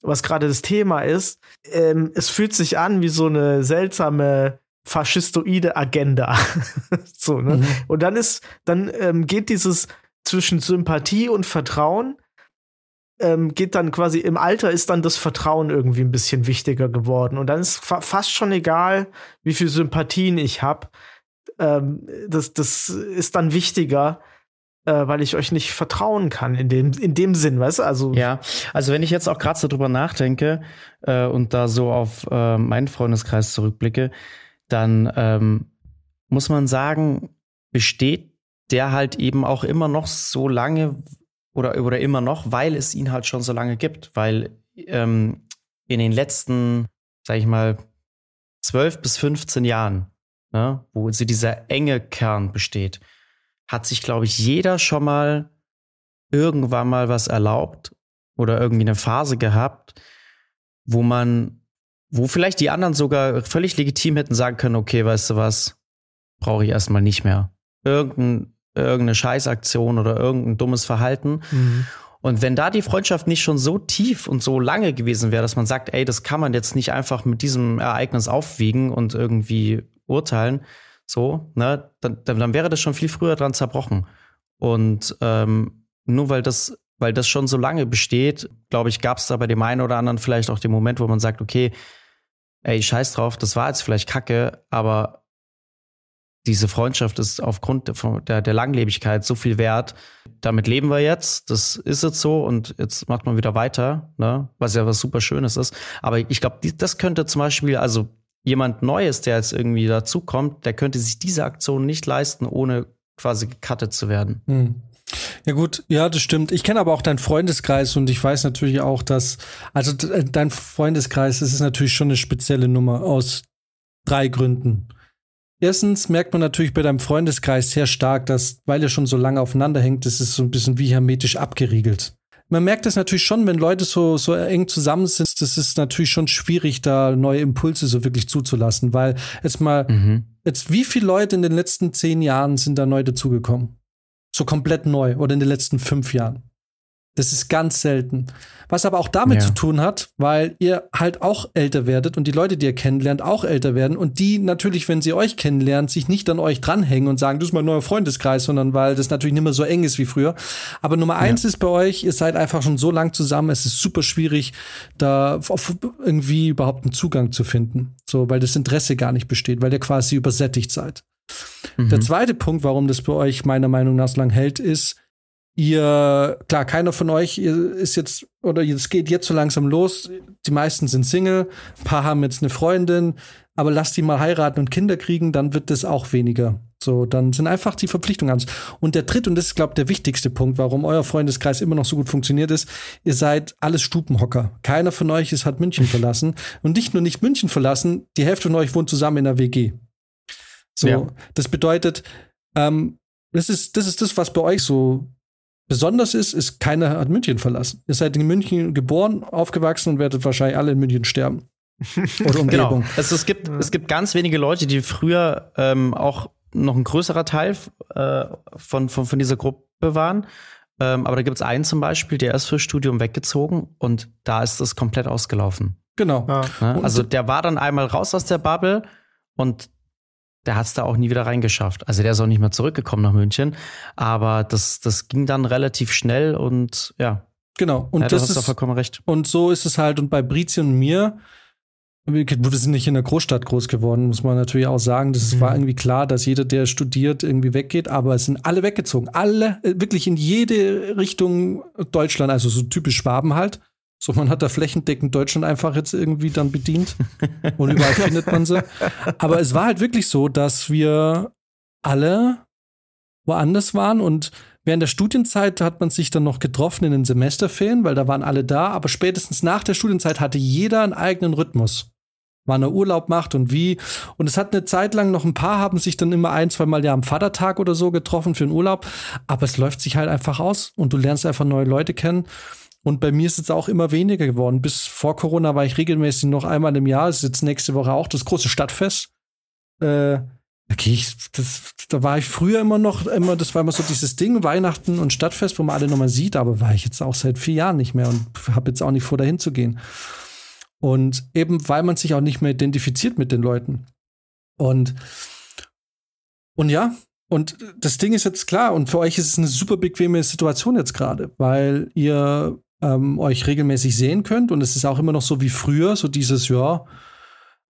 was gerade das Thema ist, ähm, es fühlt sich an wie so eine seltsame faschistoide Agenda. [LAUGHS] so, ne? Mhm. Und dann ist, dann ähm, geht dieses zwischen Sympathie und Vertrauen ähm, geht dann quasi im Alter ist dann das Vertrauen irgendwie ein bisschen wichtiger geworden. Und dann ist fa fast schon egal, wie viel Sympathien ich habe. Ähm, das, das ist dann wichtiger, äh, weil ich euch nicht vertrauen kann in dem, in dem Sinn, weißt du? Also ja, also wenn ich jetzt auch gerade so drüber nachdenke äh, und da so auf äh, meinen Freundeskreis zurückblicke, dann ähm, muss man sagen, besteht der halt eben auch immer noch so lange oder, oder immer noch, weil es ihn halt schon so lange gibt, weil ähm, in den letzten, sag ich mal, zwölf bis 15 Jahren, ne, wo sie dieser enge Kern besteht, hat sich, glaube ich, jeder schon mal irgendwann mal was erlaubt oder irgendwie eine Phase gehabt, wo man, wo vielleicht die anderen sogar völlig legitim hätten sagen können, okay, weißt du was, brauche ich erstmal nicht mehr. Irgendein, irgendeine Scheißaktion oder irgendein dummes Verhalten. Mhm. Und wenn da die Freundschaft nicht schon so tief und so lange gewesen wäre, dass man sagt, ey, das kann man jetzt nicht einfach mit diesem Ereignis aufwiegen und irgendwie urteilen, so, ne, dann, dann wäre das schon viel früher dran zerbrochen. Und ähm, nur weil das, weil das schon so lange besteht, glaube ich, gab es da bei dem einen oder anderen vielleicht auch den Moment, wo man sagt, okay, ey, scheiß drauf, das war jetzt vielleicht Kacke, aber diese Freundschaft ist aufgrund der, der, Langlebigkeit so viel wert. Damit leben wir jetzt. Das ist jetzt so und jetzt macht man wieder weiter, ne? was ja was super Schönes ist. Aber ich glaube, das könnte zum Beispiel, also jemand Neues, der jetzt irgendwie dazukommt, der könnte sich diese Aktion nicht leisten, ohne quasi gecuttet zu werden. Hm. Ja gut, ja, das stimmt. Ich kenne aber auch deinen Freundeskreis und ich weiß natürlich auch, dass, also äh, dein Freundeskreis, das ist natürlich schon eine spezielle Nummer aus drei Gründen. Erstens merkt man natürlich bei deinem Freundeskreis sehr stark, dass, weil ihr schon so lange aufeinander hängt, das ist so ein bisschen wie hermetisch abgeriegelt man merkt das natürlich schon, wenn Leute so, so eng zusammen sind, das ist natürlich schon schwierig, da neue Impulse so wirklich zuzulassen, weil jetzt mal, mhm. jetzt wie viele Leute in den letzten zehn Jahren sind da neu dazugekommen? So komplett neu oder in den letzten fünf Jahren? Das ist ganz selten. Was aber auch damit ja. zu tun hat, weil ihr halt auch älter werdet und die Leute, die ihr kennenlernt, auch älter werden und die natürlich, wenn sie euch kennenlernen, sich nicht an euch dranhängen und sagen, du bist mein neuer Freundeskreis, sondern weil das natürlich nicht mehr so eng ist wie früher. Aber Nummer eins ja. ist bei euch, ihr seid einfach schon so lang zusammen, es ist super schwierig, da irgendwie überhaupt einen Zugang zu finden. So, weil das Interesse gar nicht besteht, weil ihr quasi übersättigt seid. Mhm. Der zweite Punkt, warum das bei euch meiner Meinung nach so lang hält, ist, Ihr, klar, keiner von euch ist jetzt, oder es geht jetzt so langsam los. Die meisten sind Single, ein paar haben jetzt eine Freundin, aber lasst die mal heiraten und Kinder kriegen, dann wird das auch weniger. So, dann sind einfach die Verpflichtungen ans. Und der dritte, und das ist, glaube ich, der wichtigste Punkt, warum euer Freundeskreis immer noch so gut funktioniert, ist, ihr seid alles Stubenhocker. Keiner von euch ist, hat München verlassen. [LAUGHS] Und nicht nur nicht München verlassen, die Hälfte von euch wohnt zusammen in der WG. So, ja. das bedeutet, ähm, das ist, das ist das, was bei euch so besonders ist, ist, keiner hat München verlassen. Ihr seid in München geboren, aufgewachsen und werdet wahrscheinlich alle in München sterben. [LAUGHS] Oder Umgebung. Genau. Also es gibt, es gibt ganz wenige Leute, die früher ähm, auch noch ein größerer Teil äh, von, von, von dieser Gruppe waren. Ähm, aber da gibt es einen zum Beispiel, der ist fürs Studium weggezogen und da ist das komplett ausgelaufen. Genau. Ja. Also der war dann einmal raus aus der Bubble und der hat es da auch nie wieder reingeschafft. Also der ist auch nicht mehr zurückgekommen nach München. Aber das, das ging dann relativ schnell und ja. Genau. Und ja, das ist vollkommen recht. Und so ist es halt. Und bei Brizi und mir, wir sind nicht in der Großstadt groß geworden, muss man natürlich auch sagen. Das mhm. war irgendwie klar, dass jeder, der studiert, irgendwie weggeht. Aber es sind alle weggezogen. Alle, äh, wirklich in jede Richtung Deutschland. Also so typisch Schwaben halt. So, man hat da flächendeckend Deutschland einfach jetzt irgendwie dann bedient. Und überall findet man sie. Aber es war halt wirklich so, dass wir alle woanders waren und während der Studienzeit hat man sich dann noch getroffen in den Semesterferien, weil da waren alle da. Aber spätestens nach der Studienzeit hatte jeder einen eigenen Rhythmus wann er Urlaub macht und wie. Und es hat eine Zeit lang noch ein paar haben sich dann immer ein, zwei Mal ja am Vatertag oder so getroffen für einen Urlaub. Aber es läuft sich halt einfach aus und du lernst einfach neue Leute kennen. Und bei mir ist es auch immer weniger geworden. Bis vor Corona war ich regelmäßig noch einmal im Jahr. Es ist jetzt nächste Woche auch das große Stadtfest. Äh, okay, ich, das, da war ich früher immer noch, immer, das war immer so dieses Ding, Weihnachten und Stadtfest, wo man alle nochmal sieht, aber war ich jetzt auch seit vier Jahren nicht mehr und habe jetzt auch nicht vor, dahin zu gehen. Und eben, weil man sich auch nicht mehr identifiziert mit den Leuten. Und, und ja, und das Ding ist jetzt klar, und für euch ist es eine super bequeme Situation jetzt gerade, weil ihr ähm, euch regelmäßig sehen könnt. Und es ist auch immer noch so wie früher, so dieses, ja,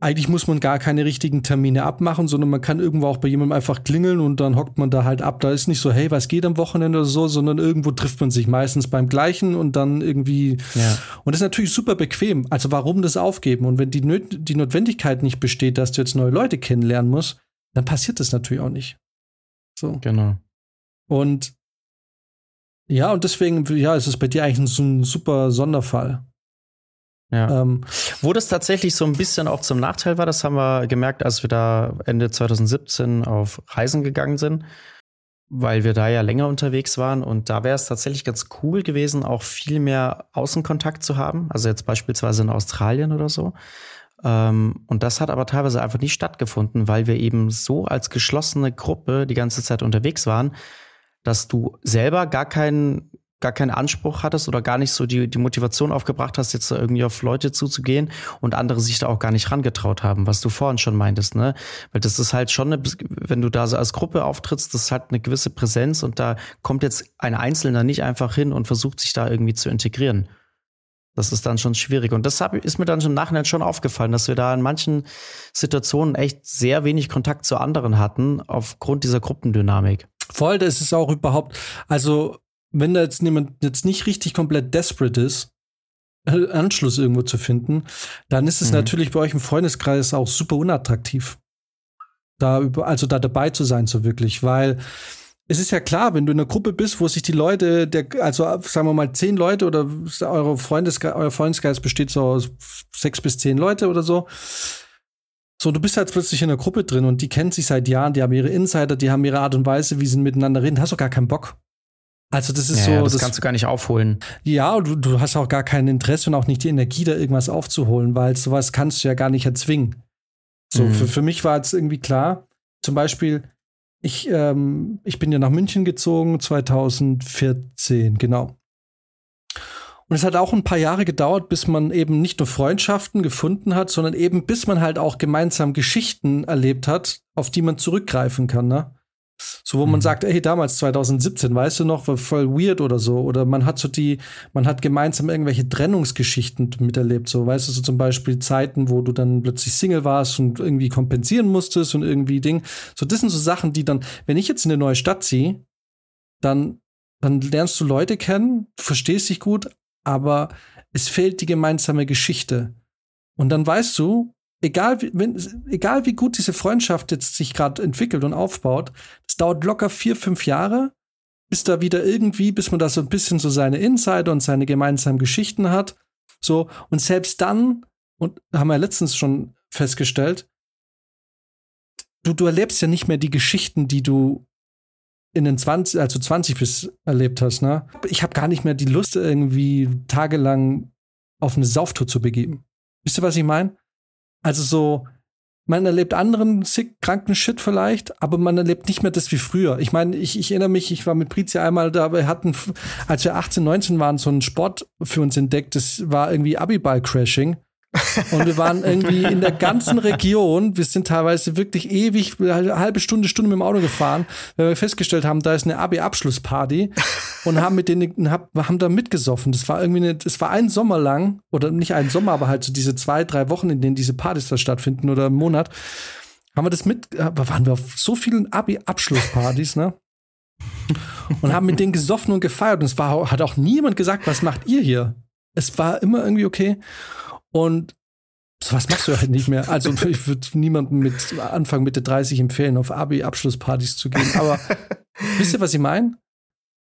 eigentlich muss man gar keine richtigen Termine abmachen, sondern man kann irgendwo auch bei jemandem einfach klingeln und dann hockt man da halt ab. Da ist nicht so, hey, was geht am Wochenende oder so, sondern irgendwo trifft man sich meistens beim gleichen und dann irgendwie. Ja. Und das ist natürlich super bequem. Also warum das aufgeben? Und wenn die, Nöt die Notwendigkeit nicht besteht, dass du jetzt neue Leute kennenlernen musst, dann passiert das natürlich auch nicht. So. Genau. Und ja, und deswegen, ja, ist es bei dir eigentlich so ein super Sonderfall. Ja. Ähm, Wo das tatsächlich so ein bisschen auch zum Nachteil war, das haben wir gemerkt, als wir da Ende 2017 auf Reisen gegangen sind, weil wir da ja länger unterwegs waren. Und da wäre es tatsächlich ganz cool gewesen, auch viel mehr Außenkontakt zu haben. Also jetzt beispielsweise in Australien oder so. Ähm, und das hat aber teilweise einfach nicht stattgefunden, weil wir eben so als geschlossene Gruppe die ganze Zeit unterwegs waren, dass du selber gar keinen gar keinen Anspruch hattest oder gar nicht so die, die Motivation aufgebracht hast, jetzt irgendwie auf Leute zuzugehen und andere sich da auch gar nicht rangetraut haben, was du vorhin schon meintest, ne? Weil das ist halt schon eine, wenn du da so als Gruppe auftrittst, das halt eine gewisse Präsenz und da kommt jetzt ein Einzelner nicht einfach hin und versucht sich da irgendwie zu integrieren. Das ist dann schon schwierig. Und das ist mir dann im Nachhinein schon aufgefallen, dass wir da in manchen Situationen echt sehr wenig Kontakt zu anderen hatten, aufgrund dieser Gruppendynamik. Voll, das ist auch überhaupt, also wenn da jetzt jemand jetzt nicht richtig komplett desperate ist, äh, Anschluss irgendwo zu finden, dann ist es mhm. natürlich bei euch im Freundeskreis auch super unattraktiv. Da über, also da dabei zu sein, so wirklich, weil es ist ja klar, wenn du in einer Gruppe bist, wo sich die Leute, der, also sagen wir mal zehn Leute oder eure Freundesge euer Freundesgeist besteht so aus sechs bis zehn Leute oder so. So, du bist halt plötzlich in einer Gruppe drin und die kennen sich seit Jahren, die haben ihre Insider, die haben ihre Art und Weise, wie sie miteinander reden. Hast du gar keinen Bock. Also das ist ja, so. Das, das, kannst du gar nicht aufholen. Ja, du, du hast auch gar kein Interesse und auch nicht die Energie, da irgendwas aufzuholen, weil sowas kannst du ja gar nicht erzwingen. So, mhm. für, für mich war es irgendwie klar, zum Beispiel, ich, ähm, ich bin ja nach München gezogen, 2014, genau. Und es hat auch ein paar Jahre gedauert, bis man eben nicht nur Freundschaften gefunden hat, sondern eben bis man halt auch gemeinsam Geschichten erlebt hat, auf die man zurückgreifen kann. Ne? So, wo mhm. man sagt, ey, damals 2017, weißt du noch, war voll weird oder so. Oder man hat so die, man hat gemeinsam irgendwelche Trennungsgeschichten miterlebt. So, weißt du, so zum Beispiel Zeiten, wo du dann plötzlich Single warst und irgendwie kompensieren musstest und irgendwie Ding. So, das sind so Sachen, die dann, wenn ich jetzt in eine neue Stadt ziehe, dann, dann lernst du Leute kennen, du verstehst dich gut, aber es fehlt die gemeinsame Geschichte. Und dann weißt du, egal wie, wenn, egal wie gut diese Freundschaft jetzt sich gerade entwickelt und aufbaut, es dauert locker vier, fünf Jahre, bis da wieder irgendwie, bis man da so ein bisschen so seine Insider und seine gemeinsamen Geschichten hat. So, und selbst dann, und haben wir letztens schon festgestellt, du, du erlebst ja nicht mehr die Geschichten, die du in den 20, also 20 bis erlebt hast, ne? Ich habe gar nicht mehr die Lust, irgendwie tagelang auf eine Sauftour zu begeben. Wisst ihr, was ich meine? Also so, man erlebt anderen sick, kranken Shit vielleicht, aber man erlebt nicht mehr das wie früher. Ich meine, ich, ich erinnere mich, ich war mit Prizia einmal da, wir hatten, als wir 18, 19 waren, so einen Sport für uns entdeckt, das war irgendwie Abiball-Crashing. Und wir waren irgendwie in der ganzen Region, wir sind teilweise wirklich ewig, eine halbe Stunde, Stunde mit dem Auto gefahren, weil wir festgestellt haben, da ist eine AB-Abschlussparty und haben mit denen, haben da mitgesoffen. Das war irgendwie eine, das war ein Sommer lang, oder nicht ein Sommer, aber halt so diese zwei, drei Wochen, in denen diese Partys da stattfinden oder im Monat, haben wir das mit, waren wir auf so vielen AB-Abschlusspartys, ne? Und haben mit denen gesoffen und gefeiert. Und es war, hat auch niemand gesagt, was macht ihr hier? Es war immer irgendwie okay. Und was machst du halt nicht mehr. Also [LAUGHS] ich würde niemandem mit Anfang Mitte 30 empfehlen, auf Abi-Abschlusspartys zu gehen. Aber [LAUGHS] wisst ihr, was ich meine?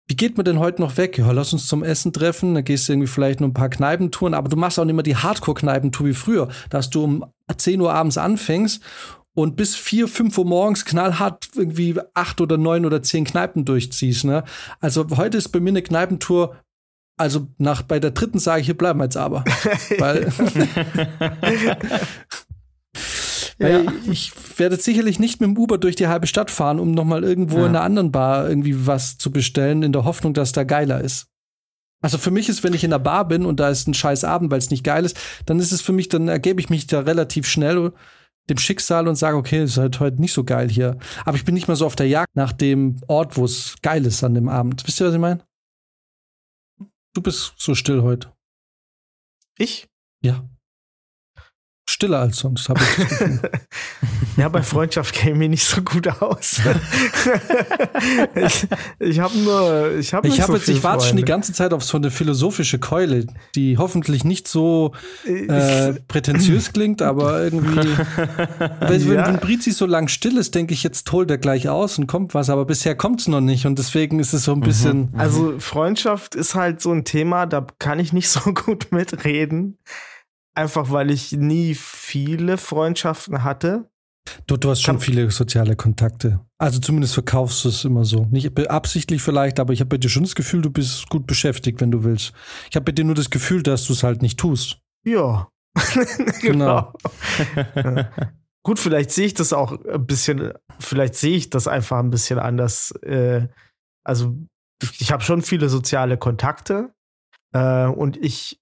Wie geht man denn heute noch weg? Ja, lass uns zum Essen treffen. Dann gehst du irgendwie vielleicht nur ein paar Kneipentouren, aber du machst auch nicht mehr die Hardcore-Kneipentour wie früher, dass du um 10 Uhr abends anfängst und bis 4, 5 Uhr morgens knallhart irgendwie 8 oder 9 oder 10 Kneipen durchziehst. Ne? Also heute ist bei mir eine Kneipentour also nach bei der dritten sage ich, hier bleiben wir jetzt aber. [LAUGHS] [LAUGHS] weil, ja. ich werde sicherlich nicht mit dem Uber durch die halbe Stadt fahren, um nochmal irgendwo ja. in einer anderen Bar irgendwie was zu bestellen, in der Hoffnung, dass da geiler ist. Also für mich ist, wenn ich in der Bar bin und da ist ein scheiß Abend, weil es nicht geil ist, dann ist es für mich, dann ergebe ich mich da relativ schnell dem Schicksal und sage, okay, es ist halt heute nicht so geil hier. Aber ich bin nicht mehr so auf der Jagd nach dem Ort, wo es geil ist an dem Abend. Wisst ihr, was ich meine? Du bist so still heute. Ich? Ja. Stiller als sonst, habe ich [LAUGHS] ja, bei Freundschaft käme mir nicht so gut aus. [LAUGHS] ich ich habe nur, ich habe Ich habe so jetzt, ich warte schon die ganze Zeit auf so eine philosophische Keule, die hoffentlich nicht so äh, prätentiös klingt, aber irgendwie, [LAUGHS] wenn, ja. wenn Brizi so lang still ist, denke ich, jetzt holt er gleich aus und kommt was, aber bisher kommt es noch nicht und deswegen ist es so ein bisschen. Mhm. Also Freundschaft ist halt so ein Thema, da kann ich nicht so gut mitreden einfach weil ich nie viele Freundschaften hatte. Du, du hast schon viele soziale Kontakte. Also zumindest verkaufst du es immer so. Nicht absichtlich vielleicht, aber ich habe bei dir schon das Gefühl, du bist gut beschäftigt, wenn du willst. Ich habe bei dir nur das Gefühl, dass du es halt nicht tust. Ja. [LAUGHS] genau. genau. [LAUGHS] Gut, vielleicht sehe ich das auch ein bisschen, vielleicht sehe ich das einfach ein bisschen anders. Äh, also ich habe schon viele soziale Kontakte äh, und ich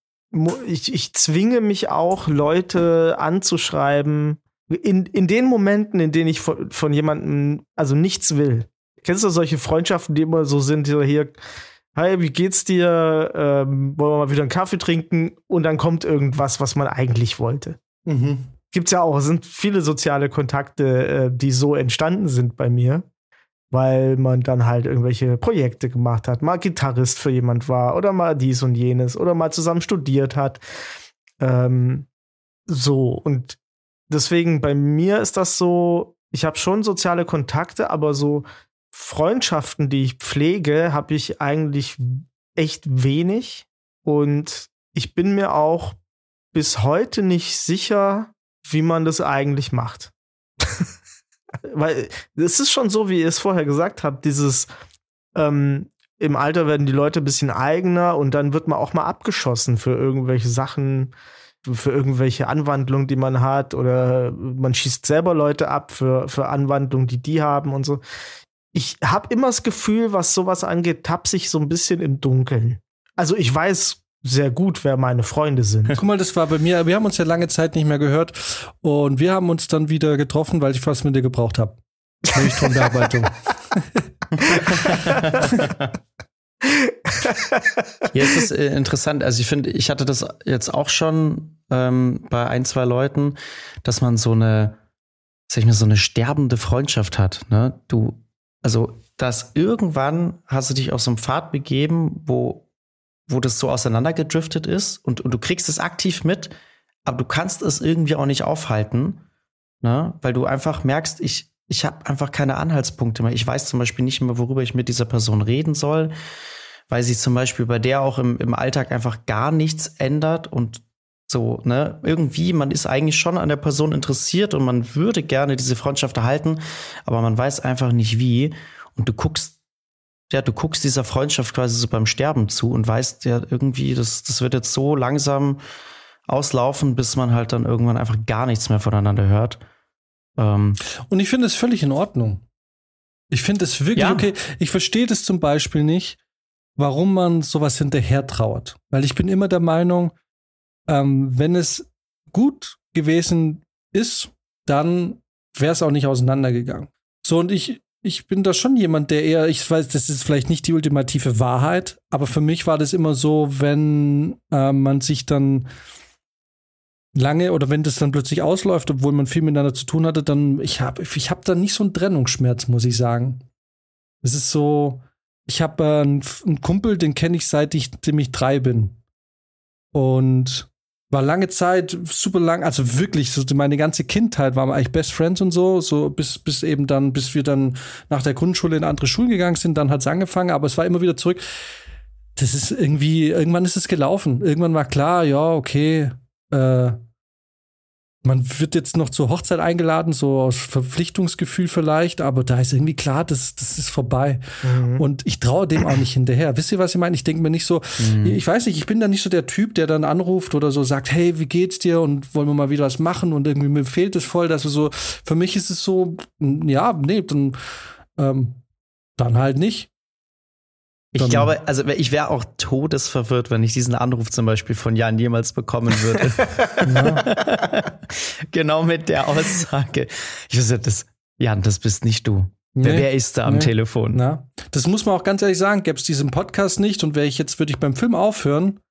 ich, ich zwinge mich auch, Leute anzuschreiben, in, in den Momenten, in denen ich von, von jemandem also nichts will. Kennst du solche Freundschaften, die immer so sind, so hier, hi, wie geht's dir? Ähm, wollen wir mal wieder einen Kaffee trinken? Und dann kommt irgendwas, was man eigentlich wollte. Mhm. Gibt's ja auch, es sind viele soziale Kontakte, äh, die so entstanden sind bei mir weil man dann halt irgendwelche Projekte gemacht hat, mal Gitarrist für jemand war oder mal dies und jenes oder mal zusammen studiert hat. Ähm, so, und deswegen bei mir ist das so, ich habe schon soziale Kontakte, aber so Freundschaften, die ich pflege, habe ich eigentlich echt wenig. Und ich bin mir auch bis heute nicht sicher, wie man das eigentlich macht. Weil es ist schon so, wie ihr es vorher gesagt habt, dieses ähm, im Alter werden die Leute ein bisschen eigener und dann wird man auch mal abgeschossen für irgendwelche Sachen, für irgendwelche Anwandlungen, die man hat oder man schießt selber Leute ab für, für Anwandlungen, die die haben und so. Ich habe immer das Gefühl, was sowas angeht, tapp sich so ein bisschen im Dunkeln. Also ich weiß sehr gut, wer meine Freunde sind. Guck mal, das war bei mir, wir haben uns ja lange Zeit nicht mehr gehört und wir haben uns dann wieder getroffen, weil ich was mit dir gebraucht habe. Nämlich Tonbearbeitung. Hier [LAUGHS] ist es äh, interessant. Also ich finde, ich hatte das jetzt auch schon ähm, bei ein, zwei Leuten, dass man so eine, sag ich mal, so eine sterbende Freundschaft hat. Ne? Du, also, dass irgendwann hast du dich auf so einen Pfad begeben, wo wo das so auseinandergedriftet ist und, und du kriegst es aktiv mit, aber du kannst es irgendwie auch nicht aufhalten, ne? weil du einfach merkst, ich, ich habe einfach keine Anhaltspunkte mehr. Ich weiß zum Beispiel nicht mehr, worüber ich mit dieser Person reden soll, weil sich zum Beispiel bei der auch im, im Alltag einfach gar nichts ändert und so, ne, irgendwie, man ist eigentlich schon an der Person interessiert und man würde gerne diese Freundschaft erhalten, aber man weiß einfach nicht wie. Und du guckst ja, du guckst dieser Freundschaft quasi so beim Sterben zu und weißt ja irgendwie, das, das wird jetzt so langsam auslaufen, bis man halt dann irgendwann einfach gar nichts mehr voneinander hört. Ähm und ich finde es völlig in Ordnung. Ich finde es wirklich ja. okay. Ich verstehe das zum Beispiel nicht, warum man sowas hinterher trauert. Weil ich bin immer der Meinung, ähm, wenn es gut gewesen ist, dann wäre es auch nicht auseinandergegangen. So, und ich, ich bin da schon jemand, der eher, ich weiß, das ist vielleicht nicht die ultimative Wahrheit, aber für mich war das immer so, wenn äh, man sich dann lange oder wenn das dann plötzlich ausläuft, obwohl man viel miteinander zu tun hatte, dann ich habe ich habe da nicht so einen Trennungsschmerz, muss ich sagen. Es ist so, ich habe äh, einen, Kumpel, den kenne ich seit ich ziemlich drei bin und war lange Zeit super lang, also wirklich, so meine ganze Kindheit waren wir eigentlich Best Friends und so, so bis, bis eben dann, bis wir dann nach der Grundschule in andere Schulen gegangen sind, dann hat es angefangen, aber es war immer wieder zurück. Das ist irgendwie, irgendwann ist es gelaufen. Irgendwann war klar, ja, okay, äh, man wird jetzt noch zur Hochzeit eingeladen, so aus Verpflichtungsgefühl vielleicht, aber da ist irgendwie klar, das, das ist vorbei. Mhm. Und ich traue dem auch nicht hinterher. Wisst ihr, was ich meine? Ich denke mir nicht so, mhm. ich weiß nicht, ich bin da nicht so der Typ, der dann anruft oder so sagt, hey, wie geht's dir und wollen wir mal wieder was machen und irgendwie mir fehlt es voll, dass wir so, für mich ist es so, ja, nee, dann, ähm, dann halt nicht. Ich glaube, also ich wäre auch todesverwirrt, wenn ich diesen Anruf zum Beispiel von Jan jemals bekommen würde. [LAUGHS] [LAUGHS] genau mit der Aussage. Ich wusste, das, Jan, das bist nicht du. Nee, wer, wer ist da am nee, Telefon? Na, das muss man auch ganz ehrlich sagen. Gäbe es diesen Podcast nicht und wäre ich jetzt, würde ich beim Film aufhören,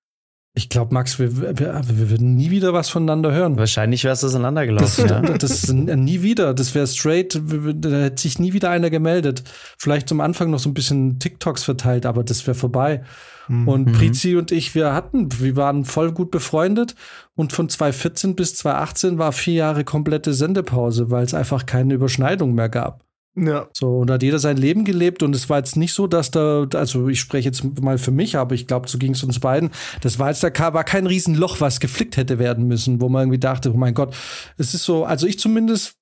Ich glaube, Max, wir, wir, wir würden nie wieder was voneinander hören. Wahrscheinlich wäre es auseinandergelaufen. Das, ja. das nie wieder. Das wäre straight. Da hätte sich nie wieder einer gemeldet. Vielleicht zum Anfang noch so ein bisschen TikToks verteilt, aber das wäre vorbei. Mhm. Und Prizi und ich, wir hatten, wir waren voll gut befreundet. Und von 2014 bis 2018 war vier Jahre komplette Sendepause, weil es einfach keine Überschneidung mehr gab. Ja. So, und da hat jeder sein Leben gelebt und es war jetzt nicht so, dass da, also ich spreche jetzt mal für mich, aber ich glaube, so ging es uns beiden. Das war jetzt, da war kein Riesenloch, was geflickt hätte werden müssen, wo man irgendwie dachte, oh mein Gott, es ist so, also ich zumindest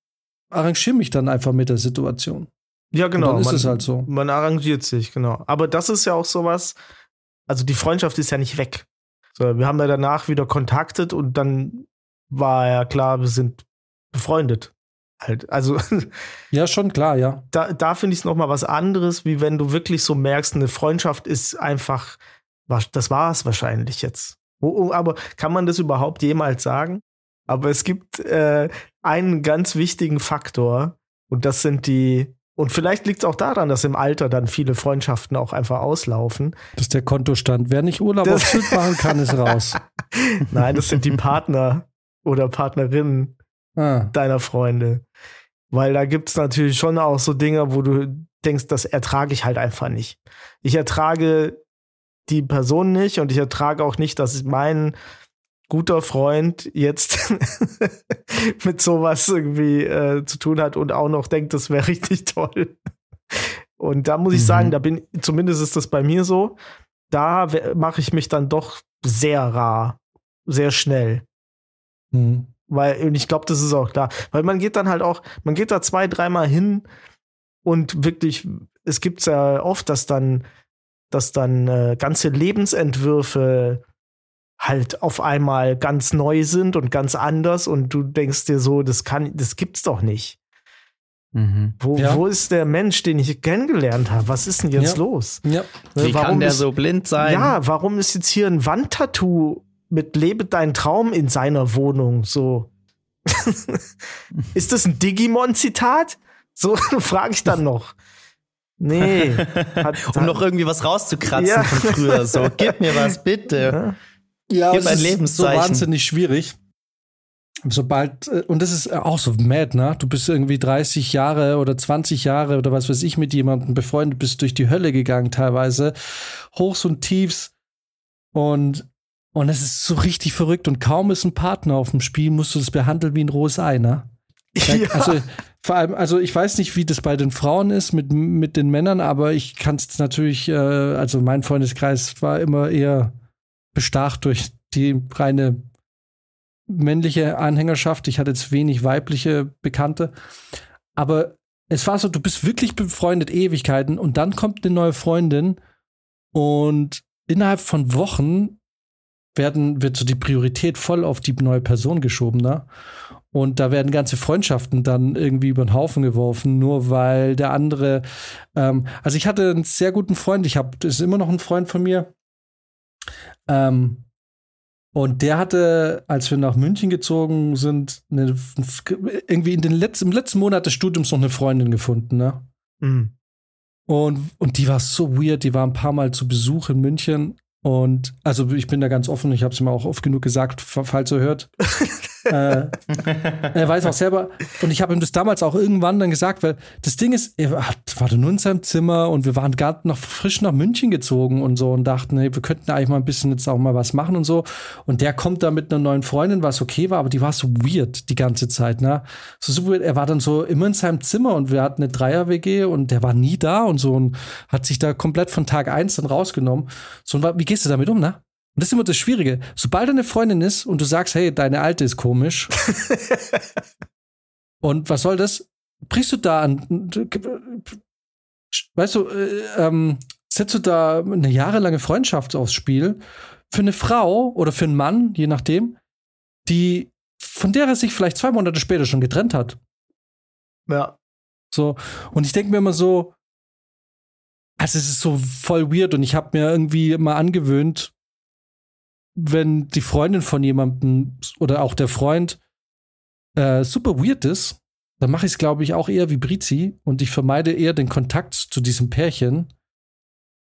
arrangiere mich dann einfach mit der Situation. Ja, genau. Und dann ist man, es halt so. Man arrangiert sich, genau. Aber das ist ja auch sowas, also die Freundschaft ist ja nicht weg. So, wir haben ja danach wieder kontaktet und dann war ja klar, wir sind befreundet halt. Also [LAUGHS] ja, schon klar, ja. Da, da finde ich es noch mal was anderes, wie wenn du wirklich so merkst, eine Freundschaft ist einfach, das war es wahrscheinlich jetzt. Aber kann man das überhaupt jemals sagen? Aber es gibt äh, einen ganz wichtigen Faktor und das sind die und vielleicht liegt es auch daran, dass im Alter dann viele Freundschaften auch einfach auslaufen. Das ist der Kontostand. Wer nicht Urlaub das auf Sylt machen kann, ist raus. [LAUGHS] Nein, das sind die Partner oder Partnerinnen ah. deiner Freunde. Weil da gibt es natürlich schon auch so Dinge, wo du denkst, das ertrage ich halt einfach nicht. Ich ertrage die Person nicht und ich ertrage auch nicht, dass mein guter Freund jetzt [LAUGHS] mit sowas irgendwie äh, zu tun hat und auch noch denkt, das wäre [LAUGHS] richtig toll. Und da muss ich mhm. sagen, da bin, zumindest ist das bei mir so, da mache ich mich dann doch sehr rar, sehr schnell. Mhm. Weil, und ich glaube, das ist auch klar. Weil man geht dann halt auch, man geht da zwei, dreimal hin und wirklich, es gibt ja oft, dass dann, dass dann äh, ganze Lebensentwürfe halt auf einmal ganz neu sind und ganz anders und du denkst dir so, das kann, das gibt's doch nicht. Mhm. Wo, ja. wo ist der Mensch, den ich kennengelernt habe? Was ist denn jetzt ja. los? Ja. Wie warum kann der ist, so blind sein? Ja, warum ist jetzt hier ein Wandtattoo mit Lebe dein Traum in seiner Wohnung. So. [LAUGHS] ist das ein Digimon-Zitat? So [LAUGHS] frage ich dann noch. Nee. Hat, [LAUGHS] um noch irgendwie was rauszukratzen ja. von früher. So, gib mir was, bitte. Ja, gib ein Lebenszeichen. so wahnsinnig schwierig. Sobald, äh, und das ist auch so mad, ne? Du bist irgendwie 30 Jahre oder 20 Jahre oder was weiß ich mit jemandem befreundet, bist durch die Hölle gegangen teilweise. Hochs und Tiefs. Und und es ist so richtig verrückt und kaum ist ein Partner auf dem Spiel, musst du das behandeln wie ein rohes Ei, ne? [LAUGHS] Ja. Also, vor allem, also ich weiß nicht, wie das bei den Frauen ist mit, mit den Männern, aber ich kann es natürlich, äh, also mein Freundeskreis war immer eher bestacht durch die reine männliche Anhängerschaft. Ich hatte jetzt wenig weibliche Bekannte. Aber es war so, du bist wirklich befreundet Ewigkeiten und dann kommt eine neue Freundin und innerhalb von Wochen werden, wird so die Priorität voll auf die neue Person geschoben, ne? Und da werden ganze Freundschaften dann irgendwie über den Haufen geworfen, nur weil der andere. Ähm, also ich hatte einen sehr guten Freund, ich habe, das ist immer noch ein Freund von mir. Ähm, und der hatte, als wir nach München gezogen sind, eine, irgendwie in den letzten, im letzten Monat des Studiums noch eine Freundin gefunden, ne? Mhm. Und, und die war so weird, die war ein paar Mal zu Besuch in München und also ich bin da ganz offen, ich habe es ihm auch oft genug gesagt, falls er hört. [LAUGHS] äh, er weiß auch selber. Und ich habe ihm das damals auch irgendwann dann gesagt, weil das Ding ist, er war da nur in seinem Zimmer und wir waren gerade noch frisch nach München gezogen und so und dachten, hey, wir könnten eigentlich mal ein bisschen jetzt auch mal was machen und so. Und der kommt da mit einer neuen Freundin, was okay war, aber die war so weird die ganze Zeit, ne? So, weird. Er war dann so immer in seinem Zimmer und wir hatten eine Dreier-WG und der war nie da und so und hat sich da komplett von Tag eins dann rausgenommen. So, und wie gehst du damit um, ne? Und das ist immer das Schwierige. Sobald eine Freundin ist und du sagst, hey, deine Alte ist komisch. [LAUGHS] und was soll das? Brichst du da an, weißt du, äh, ähm, setzt du da eine jahrelange Freundschaft aufs Spiel für eine Frau oder für einen Mann, je nachdem, die, von der er sich vielleicht zwei Monate später schon getrennt hat. Ja. So, und ich denke mir immer so, also es ist so voll weird und ich habe mir irgendwie mal angewöhnt, wenn die Freundin von jemandem oder auch der Freund äh, super weird ist, dann mache ich es, glaube ich, auch eher wie Brizi und ich vermeide eher den Kontakt zu diesem Pärchen.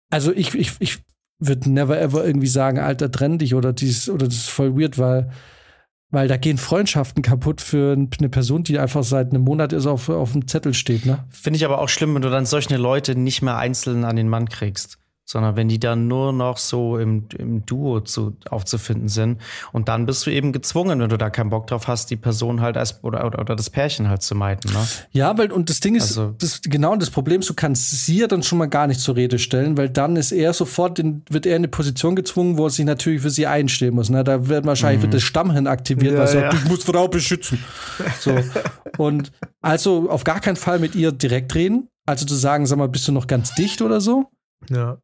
Also ich, ich, ich, würde never ever irgendwie sagen, Alter, trenn dich oder dies oder das ist voll weird, weil weil da gehen Freundschaften kaputt für eine Person, die einfach seit einem Monat ist auf, auf dem Zettel steht, ne? Finde ich aber auch schlimm, wenn du dann solche Leute nicht mehr einzeln an den Mann kriegst sondern wenn die dann nur noch so im, im Duo zu, aufzufinden sind. Und dann bist du eben gezwungen, wenn du da keinen Bock drauf hast, die Person halt als oder, oder, oder das Pärchen halt zu meiden. Ne? Ja, weil und das Ding ist, also, das, genau das Problem ist, du kannst sie ja dann schon mal gar nicht zur Rede stellen, weil dann ist er sofort in, wird er in eine Position gezwungen, wo er sich natürlich für sie einstehen muss. Ne? Da wird wahrscheinlich mhm. wird das Stammhirn aktiviert, ja, weil er sagt, ja. ich muss Frau beschützen. So. und also auf gar keinen Fall mit ihr direkt reden. Also zu sagen, sag mal, bist du noch ganz dicht oder so? Ja.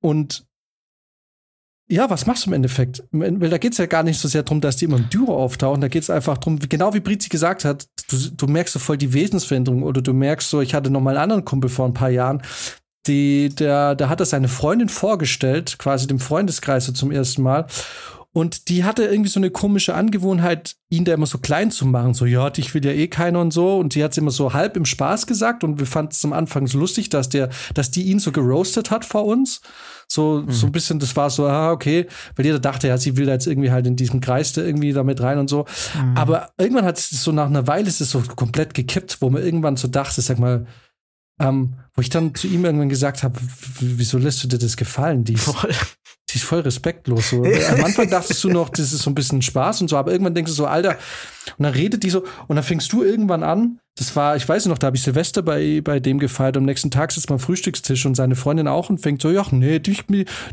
Und ja, was machst du im Endeffekt? Weil da geht es ja gar nicht so sehr darum, dass die immer im Duo auftauchen. Da geht es einfach darum, genau wie Brizi gesagt hat, du, du, merkst so voll die Wesensveränderung oder du merkst so, ich hatte noch mal einen anderen Kumpel vor ein paar Jahren, die, der, der hat das seine Freundin vorgestellt, quasi dem Freundeskreis so zum ersten Mal. Und die hatte irgendwie so eine komische Angewohnheit, ihn da immer so klein zu machen. So, ja, dich will ja eh keiner und so. Und die hat es immer so halb im Spaß gesagt. Und wir fanden es am Anfang so lustig, dass der, dass die ihn so geroastet hat vor uns. So, mhm. so ein bisschen, das war so, ah, okay, weil jeder dachte, ja, sie will da jetzt irgendwie halt in diesem Kreis da irgendwie damit rein und so. Mhm. Aber irgendwann hat es so nach einer Weile ist es so komplett gekippt, wo man irgendwann so dachte, sag mal, ähm, wo ich dann zu ihm irgendwann gesagt habe, wieso lässt du dir das gefallen? Die ist, die ist voll respektlos. So. Am Anfang dachtest du noch, das ist so ein bisschen Spaß und so, aber irgendwann denkst du so, Alter, und dann redet die so, und dann fängst du irgendwann an, das war, ich weiß noch, da habe ich Silvester bei, bei dem gefeiert. Am nächsten Tag sitzt man am Frühstückstisch und seine Freundin auch und fängt so, ja, nee, dich,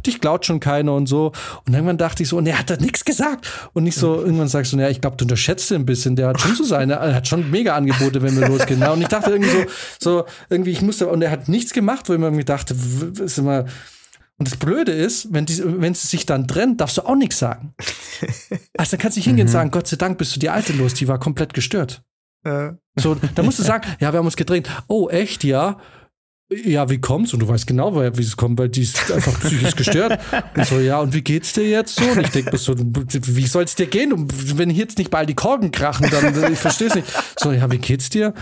dich klaut schon keiner und so. Und irgendwann dachte ich so, und er hat da nichts gesagt. Und nicht so, irgendwann sagst du, ja, ich glaube, du unterschätzt ihn ein bisschen. Der hat schon so seine, er hat schon mega Angebote, wenn wir losgehen. Und ich dachte irgendwie so, so, irgendwie, ich musste, und er hat nichts gemacht, wo ich mir dachte, ist immer, und das Blöde ist, wenn, die, wenn sie sich dann trennt, darfst du auch nichts sagen. [LAUGHS] Also dann kannst du nicht hingehen und mhm. sagen, Gott sei Dank bist du die Alte los, die war komplett gestört. Äh. So, da musst du sagen, ja, wir haben uns gedreht. Oh, echt, ja? Ja, wie kommt's? Und du weißt genau, wie es kommt, weil die ist einfach psychisch gestört. Und so, ja, und wie geht's dir jetzt so? Und ich denke so, wie soll's dir gehen? Und wenn hier jetzt nicht bald die Korken krachen, dann, ich verstehe es nicht. So, ja, wie geht's dir?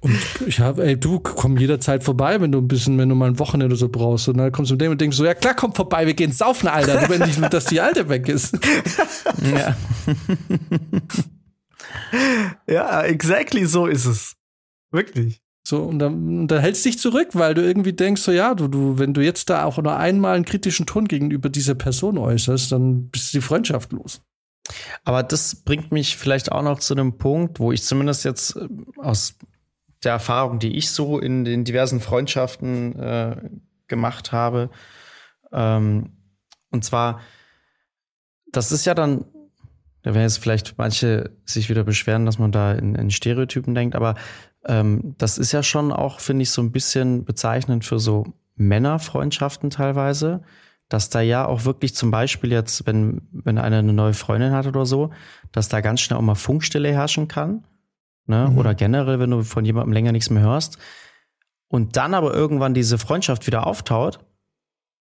Und ich habe, ey, du komm jederzeit vorbei, wenn du ein bisschen, wenn du mal ein Wochenende so brauchst. Und dann kommst du mit dem und denkst so, ja klar, komm vorbei, wir gehen saufen, Alter. Du wenn nicht, dass die Alte weg ist. Ja. [LAUGHS] [LAUGHS] ja, exactly so ist es. Wirklich. So, und dann, dann hältst du dich zurück, weil du irgendwie denkst, so ja, du, du, wenn du jetzt da auch nur einmal einen kritischen Ton gegenüber dieser Person äußerst, dann bist du die Freundschaft los. Aber das bringt mich vielleicht auch noch zu einem Punkt, wo ich zumindest jetzt äh, aus der Erfahrung, die ich so in den diversen Freundschaften äh, gemacht habe, ähm, und zwar, das ist ja dann da werden jetzt vielleicht manche sich wieder beschweren, dass man da in, in Stereotypen denkt, aber ähm, das ist ja schon auch, finde ich, so ein bisschen bezeichnend für so Männerfreundschaften teilweise, dass da ja auch wirklich zum Beispiel jetzt, wenn, wenn einer eine neue Freundin hat oder so, dass da ganz schnell auch mal Funkstille herrschen kann. Ne? Mhm. Oder generell, wenn du von jemandem länger nichts mehr hörst. Und dann aber irgendwann diese Freundschaft wieder auftaut,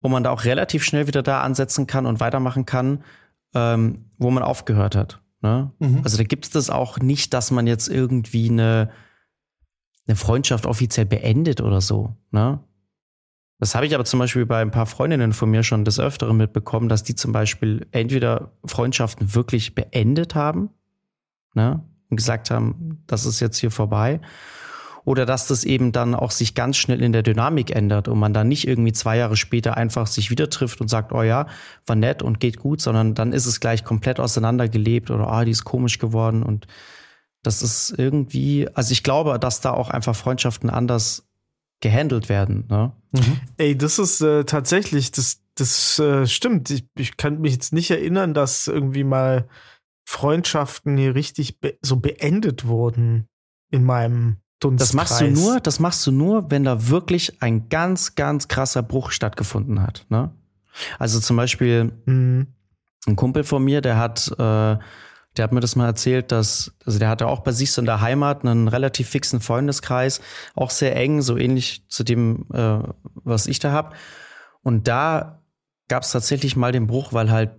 wo man da auch relativ schnell wieder da ansetzen kann und weitermachen kann ähm, wo man aufgehört hat. Ne? Mhm. Also da gibt es das auch nicht, dass man jetzt irgendwie eine, eine Freundschaft offiziell beendet oder so. Ne? Das habe ich aber zum Beispiel bei ein paar Freundinnen von mir schon des Öfteren mitbekommen, dass die zum Beispiel entweder Freundschaften wirklich beendet haben ne? und gesagt haben, das ist jetzt hier vorbei oder dass das eben dann auch sich ganz schnell in der Dynamik ändert und man dann nicht irgendwie zwei Jahre später einfach sich wieder trifft und sagt, oh ja, war nett und geht gut, sondern dann ist es gleich komplett auseinandergelebt oder ah, oh, die ist komisch geworden und das ist irgendwie, also ich glaube, dass da auch einfach Freundschaften anders gehandelt werden. Ne? Mhm. Ey, das ist äh, tatsächlich, das, das äh, stimmt. Ich, ich kann mich jetzt nicht erinnern, dass irgendwie mal Freundschaften hier richtig be so beendet wurden in meinem Dunstkreis. Das machst du nur, das machst du nur, wenn da wirklich ein ganz, ganz krasser Bruch stattgefunden hat. Ne? Also zum Beispiel mhm. ein Kumpel von mir, der hat, äh, der hat mir das mal erzählt, dass, also der hatte auch bei sich so in der Heimat einen relativ fixen Freundeskreis, auch sehr eng, so ähnlich zu dem, äh, was ich da hab. Und da gab es tatsächlich mal den Bruch, weil halt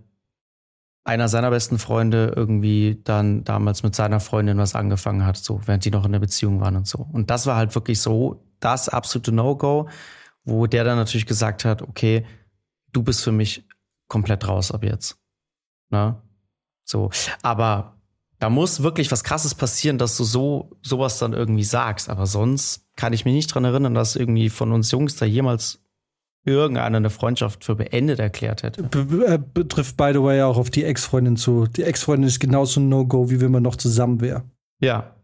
einer seiner besten Freunde irgendwie dann damals mit seiner Freundin was angefangen hat, so während die noch in der Beziehung waren und so. Und das war halt wirklich so das absolute No-Go, wo der dann natürlich gesagt hat, okay, du bist für mich komplett raus ab jetzt. Ne? So. Aber da muss wirklich was krasses passieren, dass du so sowas dann irgendwie sagst. Aber sonst kann ich mich nicht dran erinnern, dass irgendwie von uns Jungs da jemals irgendeiner eine Freundschaft für beendet erklärt hätte. Be äh, betrifft, by the way, auch auf die Ex-Freundin zu. Die Ex-Freundin ist genauso ein No-Go, wie wenn man noch zusammen wäre. Ja.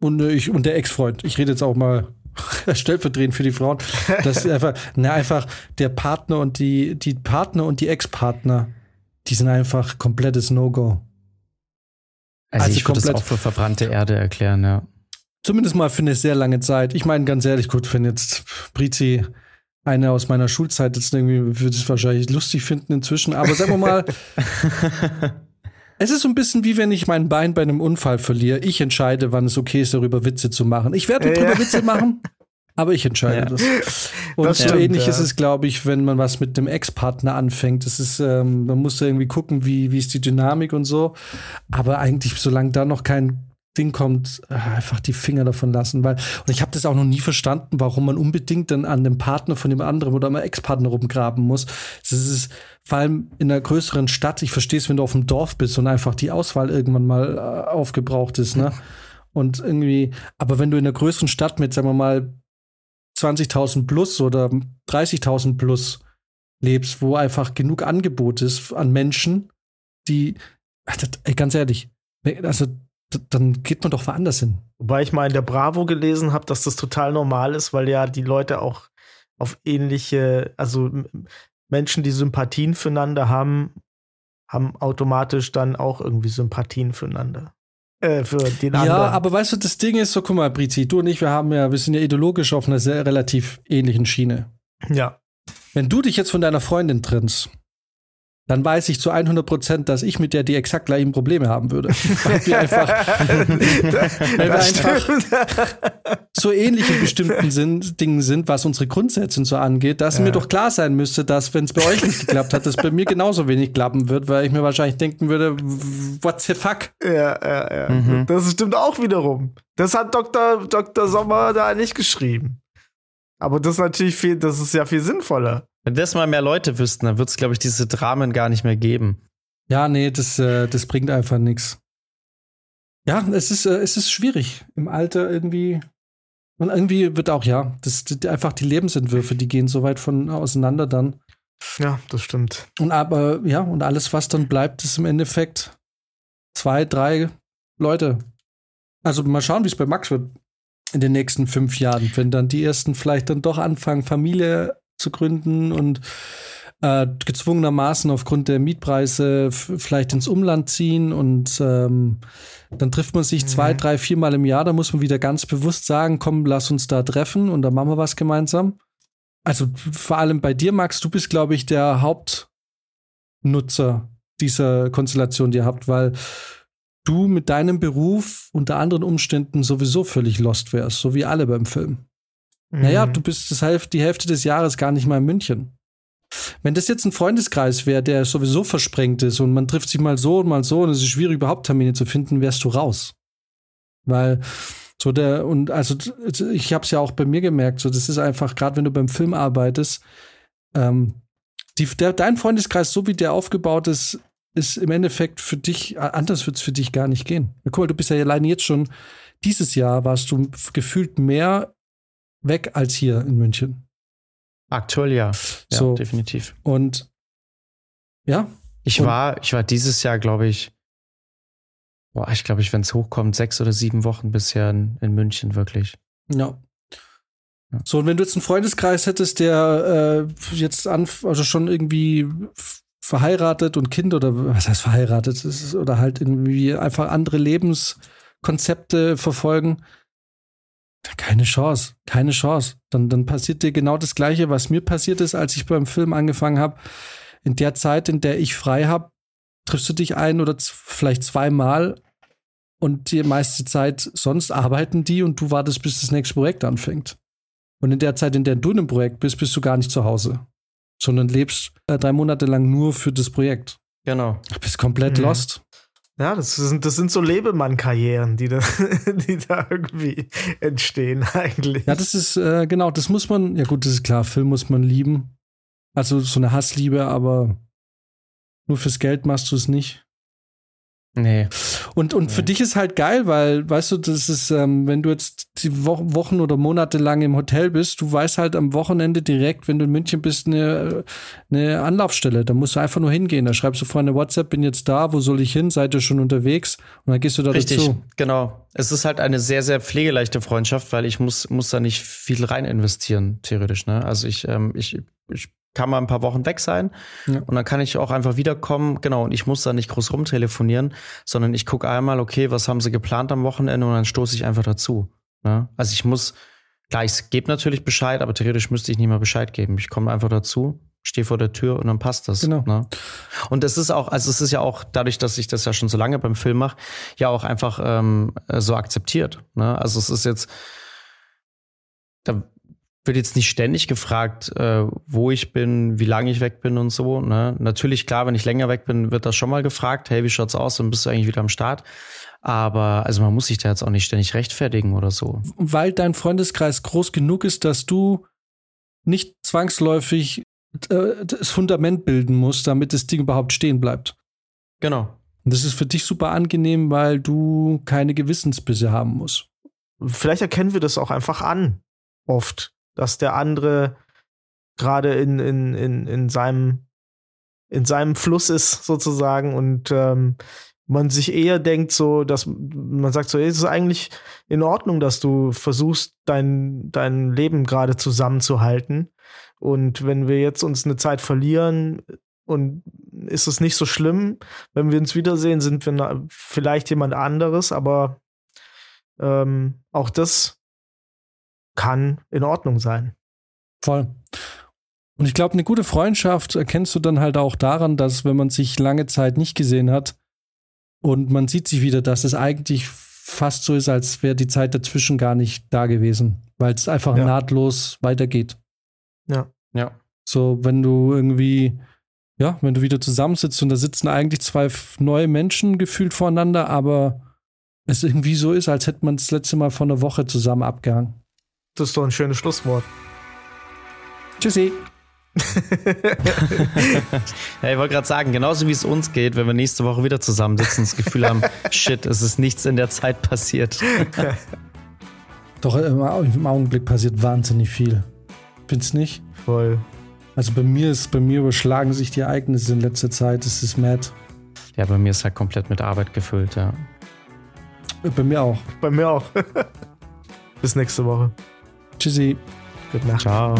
Und, äh, ich, und der Ex-Freund. Ich rede jetzt auch mal [LAUGHS] stellvertretend für die Frauen. Das ist einfach, na, einfach der Partner und die, die Partner und die Ex-Partner, die sind einfach komplettes No-Go. Also, also ich würde das auch für verbrannte Erde erklären, ja. Zumindest mal für eine sehr lange Zeit. Ich meine, ganz ehrlich, gut, wenn jetzt Brizi eine aus meiner Schulzeit jetzt irgendwie würde es wahrscheinlich lustig finden inzwischen, aber sagen wir mal, [LAUGHS] es ist so ein bisschen wie wenn ich mein Bein bei einem Unfall verliere. Ich entscheide, wann es okay ist, darüber Witze zu machen. Ich werde darüber ja. Witze machen, aber ich entscheide ja. das. Und das so ähnlich ja. ist es, glaube ich, wenn man was mit dem Ex-Partner anfängt. Das ist, ähm, man muss da irgendwie gucken, wie, wie ist die Dynamik und so. Aber eigentlich, solange da noch kein Ding kommt, äh, einfach die Finger davon lassen. Weil, und ich habe das auch noch nie verstanden, warum man unbedingt dann an dem Partner von dem anderen oder am Ex-Partner rumgraben muss. Das ist vor allem in einer größeren Stadt, ich verstehe es, wenn du auf dem Dorf bist und einfach die Auswahl irgendwann mal äh, aufgebraucht ist, ne? [LAUGHS] Und irgendwie, aber wenn du in einer größeren Stadt mit, sagen wir mal, 20.000 plus oder 30.000 plus lebst, wo einfach genug Angebot ist an Menschen, die, ey, ganz ehrlich, also dann geht man doch woanders hin. Wobei ich mal in der Bravo gelesen habe, dass das total normal ist, weil ja die Leute auch auf ähnliche, also Menschen, die Sympathien füreinander haben, haben automatisch dann auch irgendwie Sympathien füreinander. Äh, für den anderen. Ja, aber weißt du, das Ding ist so, guck mal, Brizi, du und ich, wir haben ja, wir sind ja ideologisch auf einer sehr relativ ähnlichen Schiene. Ja. Wenn du dich jetzt von deiner Freundin trennst, dann weiß ich zu 100 Prozent, dass ich mit der die exakt gleichen Probleme haben würde. [LAUGHS] Weil wir einfach, [LAUGHS] weil wir einfach so ähnlich in bestimmten sind, Dingen sind, was unsere Grundsätze und so angeht, dass ja. mir doch klar sein müsste, dass, wenn es bei euch nicht geklappt hat, dass bei mir genauso wenig klappen wird, weil ich mir wahrscheinlich denken würde, what the fuck? Ja, ja, ja. Mhm. Das stimmt auch wiederum. Das hat Dr. Dr. Sommer da nicht geschrieben. Aber das ist natürlich viel, das ist ja viel sinnvoller. Wenn das mal mehr Leute wüssten, dann würde es, glaube ich, diese Dramen gar nicht mehr geben. Ja, nee, das, äh, das bringt einfach nichts. Ja, es ist, äh, es ist schwierig im Alter irgendwie. Und irgendwie wird auch, ja, das, das, einfach die Lebensentwürfe, die gehen so weit von auseinander dann. Ja, das stimmt. Und aber, ja, und alles, was dann bleibt, ist im Endeffekt zwei, drei Leute. Also mal schauen, wie es bei Max wird in den nächsten fünf Jahren, wenn dann die ersten vielleicht dann doch anfangen, Familie zu gründen und äh, gezwungenermaßen aufgrund der Mietpreise vielleicht ins Umland ziehen und ähm, dann trifft man sich mhm. zwei, drei, viermal im Jahr. Da muss man wieder ganz bewusst sagen, komm, lass uns da treffen und dann machen wir was gemeinsam. Also vor allem bei dir, Max, du bist, glaube ich, der Hauptnutzer dieser Konstellation, die ihr habt, weil du mit deinem Beruf unter anderen Umständen sowieso völlig lost wärst, so wie alle beim Film. Mhm. Naja, du bist das Hälfte, die Hälfte des Jahres gar nicht mal in München. Wenn das jetzt ein Freundeskreis wäre, der sowieso versprengt ist und man trifft sich mal so und mal so und es ist schwierig, überhaupt Termine zu finden, wärst du raus. Weil so der, und also ich habe es ja auch bei mir gemerkt, so das ist einfach, gerade wenn du beim Film arbeitest, ähm, die, der, dein Freundeskreis, so wie der aufgebaut ist, ist im Endeffekt für dich, anders wird es für dich gar nicht gehen. Guck mal, du bist ja allein jetzt schon, dieses Jahr warst du gefühlt mehr weg als hier in München. Aktuell ja. ja so. definitiv. Und ja. Ich und war, ich war dieses Jahr, glaube ich, boah, ich glaube, ich, wenn es hochkommt, sechs oder sieben Wochen bisher in, in München, wirklich. Ja. ja. So, und wenn du jetzt einen Freundeskreis hättest, der äh, jetzt an, also schon irgendwie verheiratet und Kind oder was heißt verheiratet ist, oder halt irgendwie einfach andere Lebenskonzepte verfolgen, keine Chance, keine Chance. Dann, dann passiert dir genau das Gleiche, was mir passiert ist, als ich beim Film angefangen habe. In der Zeit, in der ich frei habe, triffst du dich ein oder vielleicht zweimal und die meiste Zeit sonst arbeiten die und du wartest, bis das nächste Projekt anfängt. Und in der Zeit, in der du in einem Projekt bist, bist du gar nicht zu Hause, sondern lebst äh, drei Monate lang nur für das Projekt. Genau. Du bist komplett mhm. lost. Ja, das sind, das sind so Lebemann-Karrieren, die da, [LAUGHS] die da irgendwie entstehen, eigentlich. Ja, das ist, äh, genau, das muss man, ja gut, das ist klar, Film muss man lieben. Also so eine Hassliebe, aber nur fürs Geld machst du es nicht. Nee. Und, und für Nee. dich ist halt geil, weil, weißt du, das ist, ähm, wenn du jetzt die Wo Wochen oder Monate lang im Hotel bist, du weißt halt am Wochenende direkt, wenn du in München bist, eine, eine Anlaufstelle. Da musst du einfach nur hingehen. Da schreibst du vorher eine WhatsApp, bin jetzt da, wo soll ich hin? Seid ihr schon unterwegs? Und dann gehst du da Richtig, dazu. genau. Es ist halt eine sehr, sehr pflegeleichte Freundschaft, weil ich muss, muss da nicht viel rein investieren, theoretisch. Ne? Also ich, ähm, ich, ich kann mal ein paar Wochen weg sein Ja. und dann kann ich auch einfach wiederkommen. Genau, und ich muss da nicht groß rumtelefonieren, sondern ich gucke einmal, okay, was haben sie geplant am Wochenende und dann stoße ich einfach dazu. Ne? Also ich muss, klar, ich gebe natürlich Bescheid, aber theoretisch müsste ich nicht mal Bescheid geben. Ich komme einfach dazu, stehe vor der Tür und dann passt das. Genau. Ne? Und es ist auch, also es ist ja auch dadurch, dass ich das ja schon so lange beim Film mache, ja auch einfach ähm, äh, so akzeptiert. Ne? Also es ist jetzt, da wird jetzt nicht ständig gefragt, äh, wo ich bin, wie lange ich weg bin und so. Ne? Natürlich, klar, wenn ich länger weg bin, wird das schon mal gefragt, hey, wie schaut's aus? Dann bist du eigentlich wieder am Start. Aber also man muss sich da jetzt auch nicht ständig rechtfertigen oder so. Weil dein Freundeskreis groß genug ist, dass du nicht zwangsläufig äh, das Fundament bilden musst, damit das Ding überhaupt stehen bleibt. Genau. Und das ist für dich super angenehm, weil du keine Gewissensbisse haben musst. Vielleicht erkennen wir das auch einfach an, oft, dass der andere gerade in, in, in, in, seinem, in seinem Fluss ist, sozusagen, und ähm, man sich eher denkt, so, dass man sagt, so, ey, es ist eigentlich in Ordnung, dass du versuchst, dein, dein Leben gerade zusammenzuhalten. Und wenn wir jetzt uns eine Zeit verlieren, und ist es nicht so schlimm, wenn wir uns wiedersehen, sind wir vielleicht jemand anderes, aber ähm, auch das kann in Ordnung sein. Voll. Und ich glaube, eine gute Freundschaft erkennst du dann halt auch daran, dass wenn man sich lange Zeit nicht gesehen hat und man sieht sich wieder, dass es eigentlich fast so ist, als wäre die Zeit dazwischen gar nicht da gewesen, weil es einfach Ja. nahtlos weitergeht. Ja. So, wenn du irgendwie, ja, wenn du wieder zusammensitzt und da sitzen eigentlich zwei neue Menschen gefühlt voreinander, aber es irgendwie so ist, als hätte man das letzte Mal vor einer Woche zusammen abgehangen. Das ist doch ein schönes Schlusswort. Tschüssi. [LAUGHS] Ja, ich wollte gerade sagen, genauso wie es uns geht, wenn wir nächste Woche wieder zusammensitzen, das Gefühl haben, [LAUGHS] shit, es ist nichts in der Zeit passiert. [LAUGHS] Doch im, Au- im Augenblick passiert wahnsinnig viel. Find's nicht? Voll. Also bei mir ist, bei mir überschlagen sich die Ereignisse in letzter Zeit. Es ist mad. Ja, bei mir ist halt komplett mit Arbeit gefüllt, ja. Äh, Bei mir auch. Bei mir auch. Bis nächste Woche. Tschüssi. Good night. Ciao.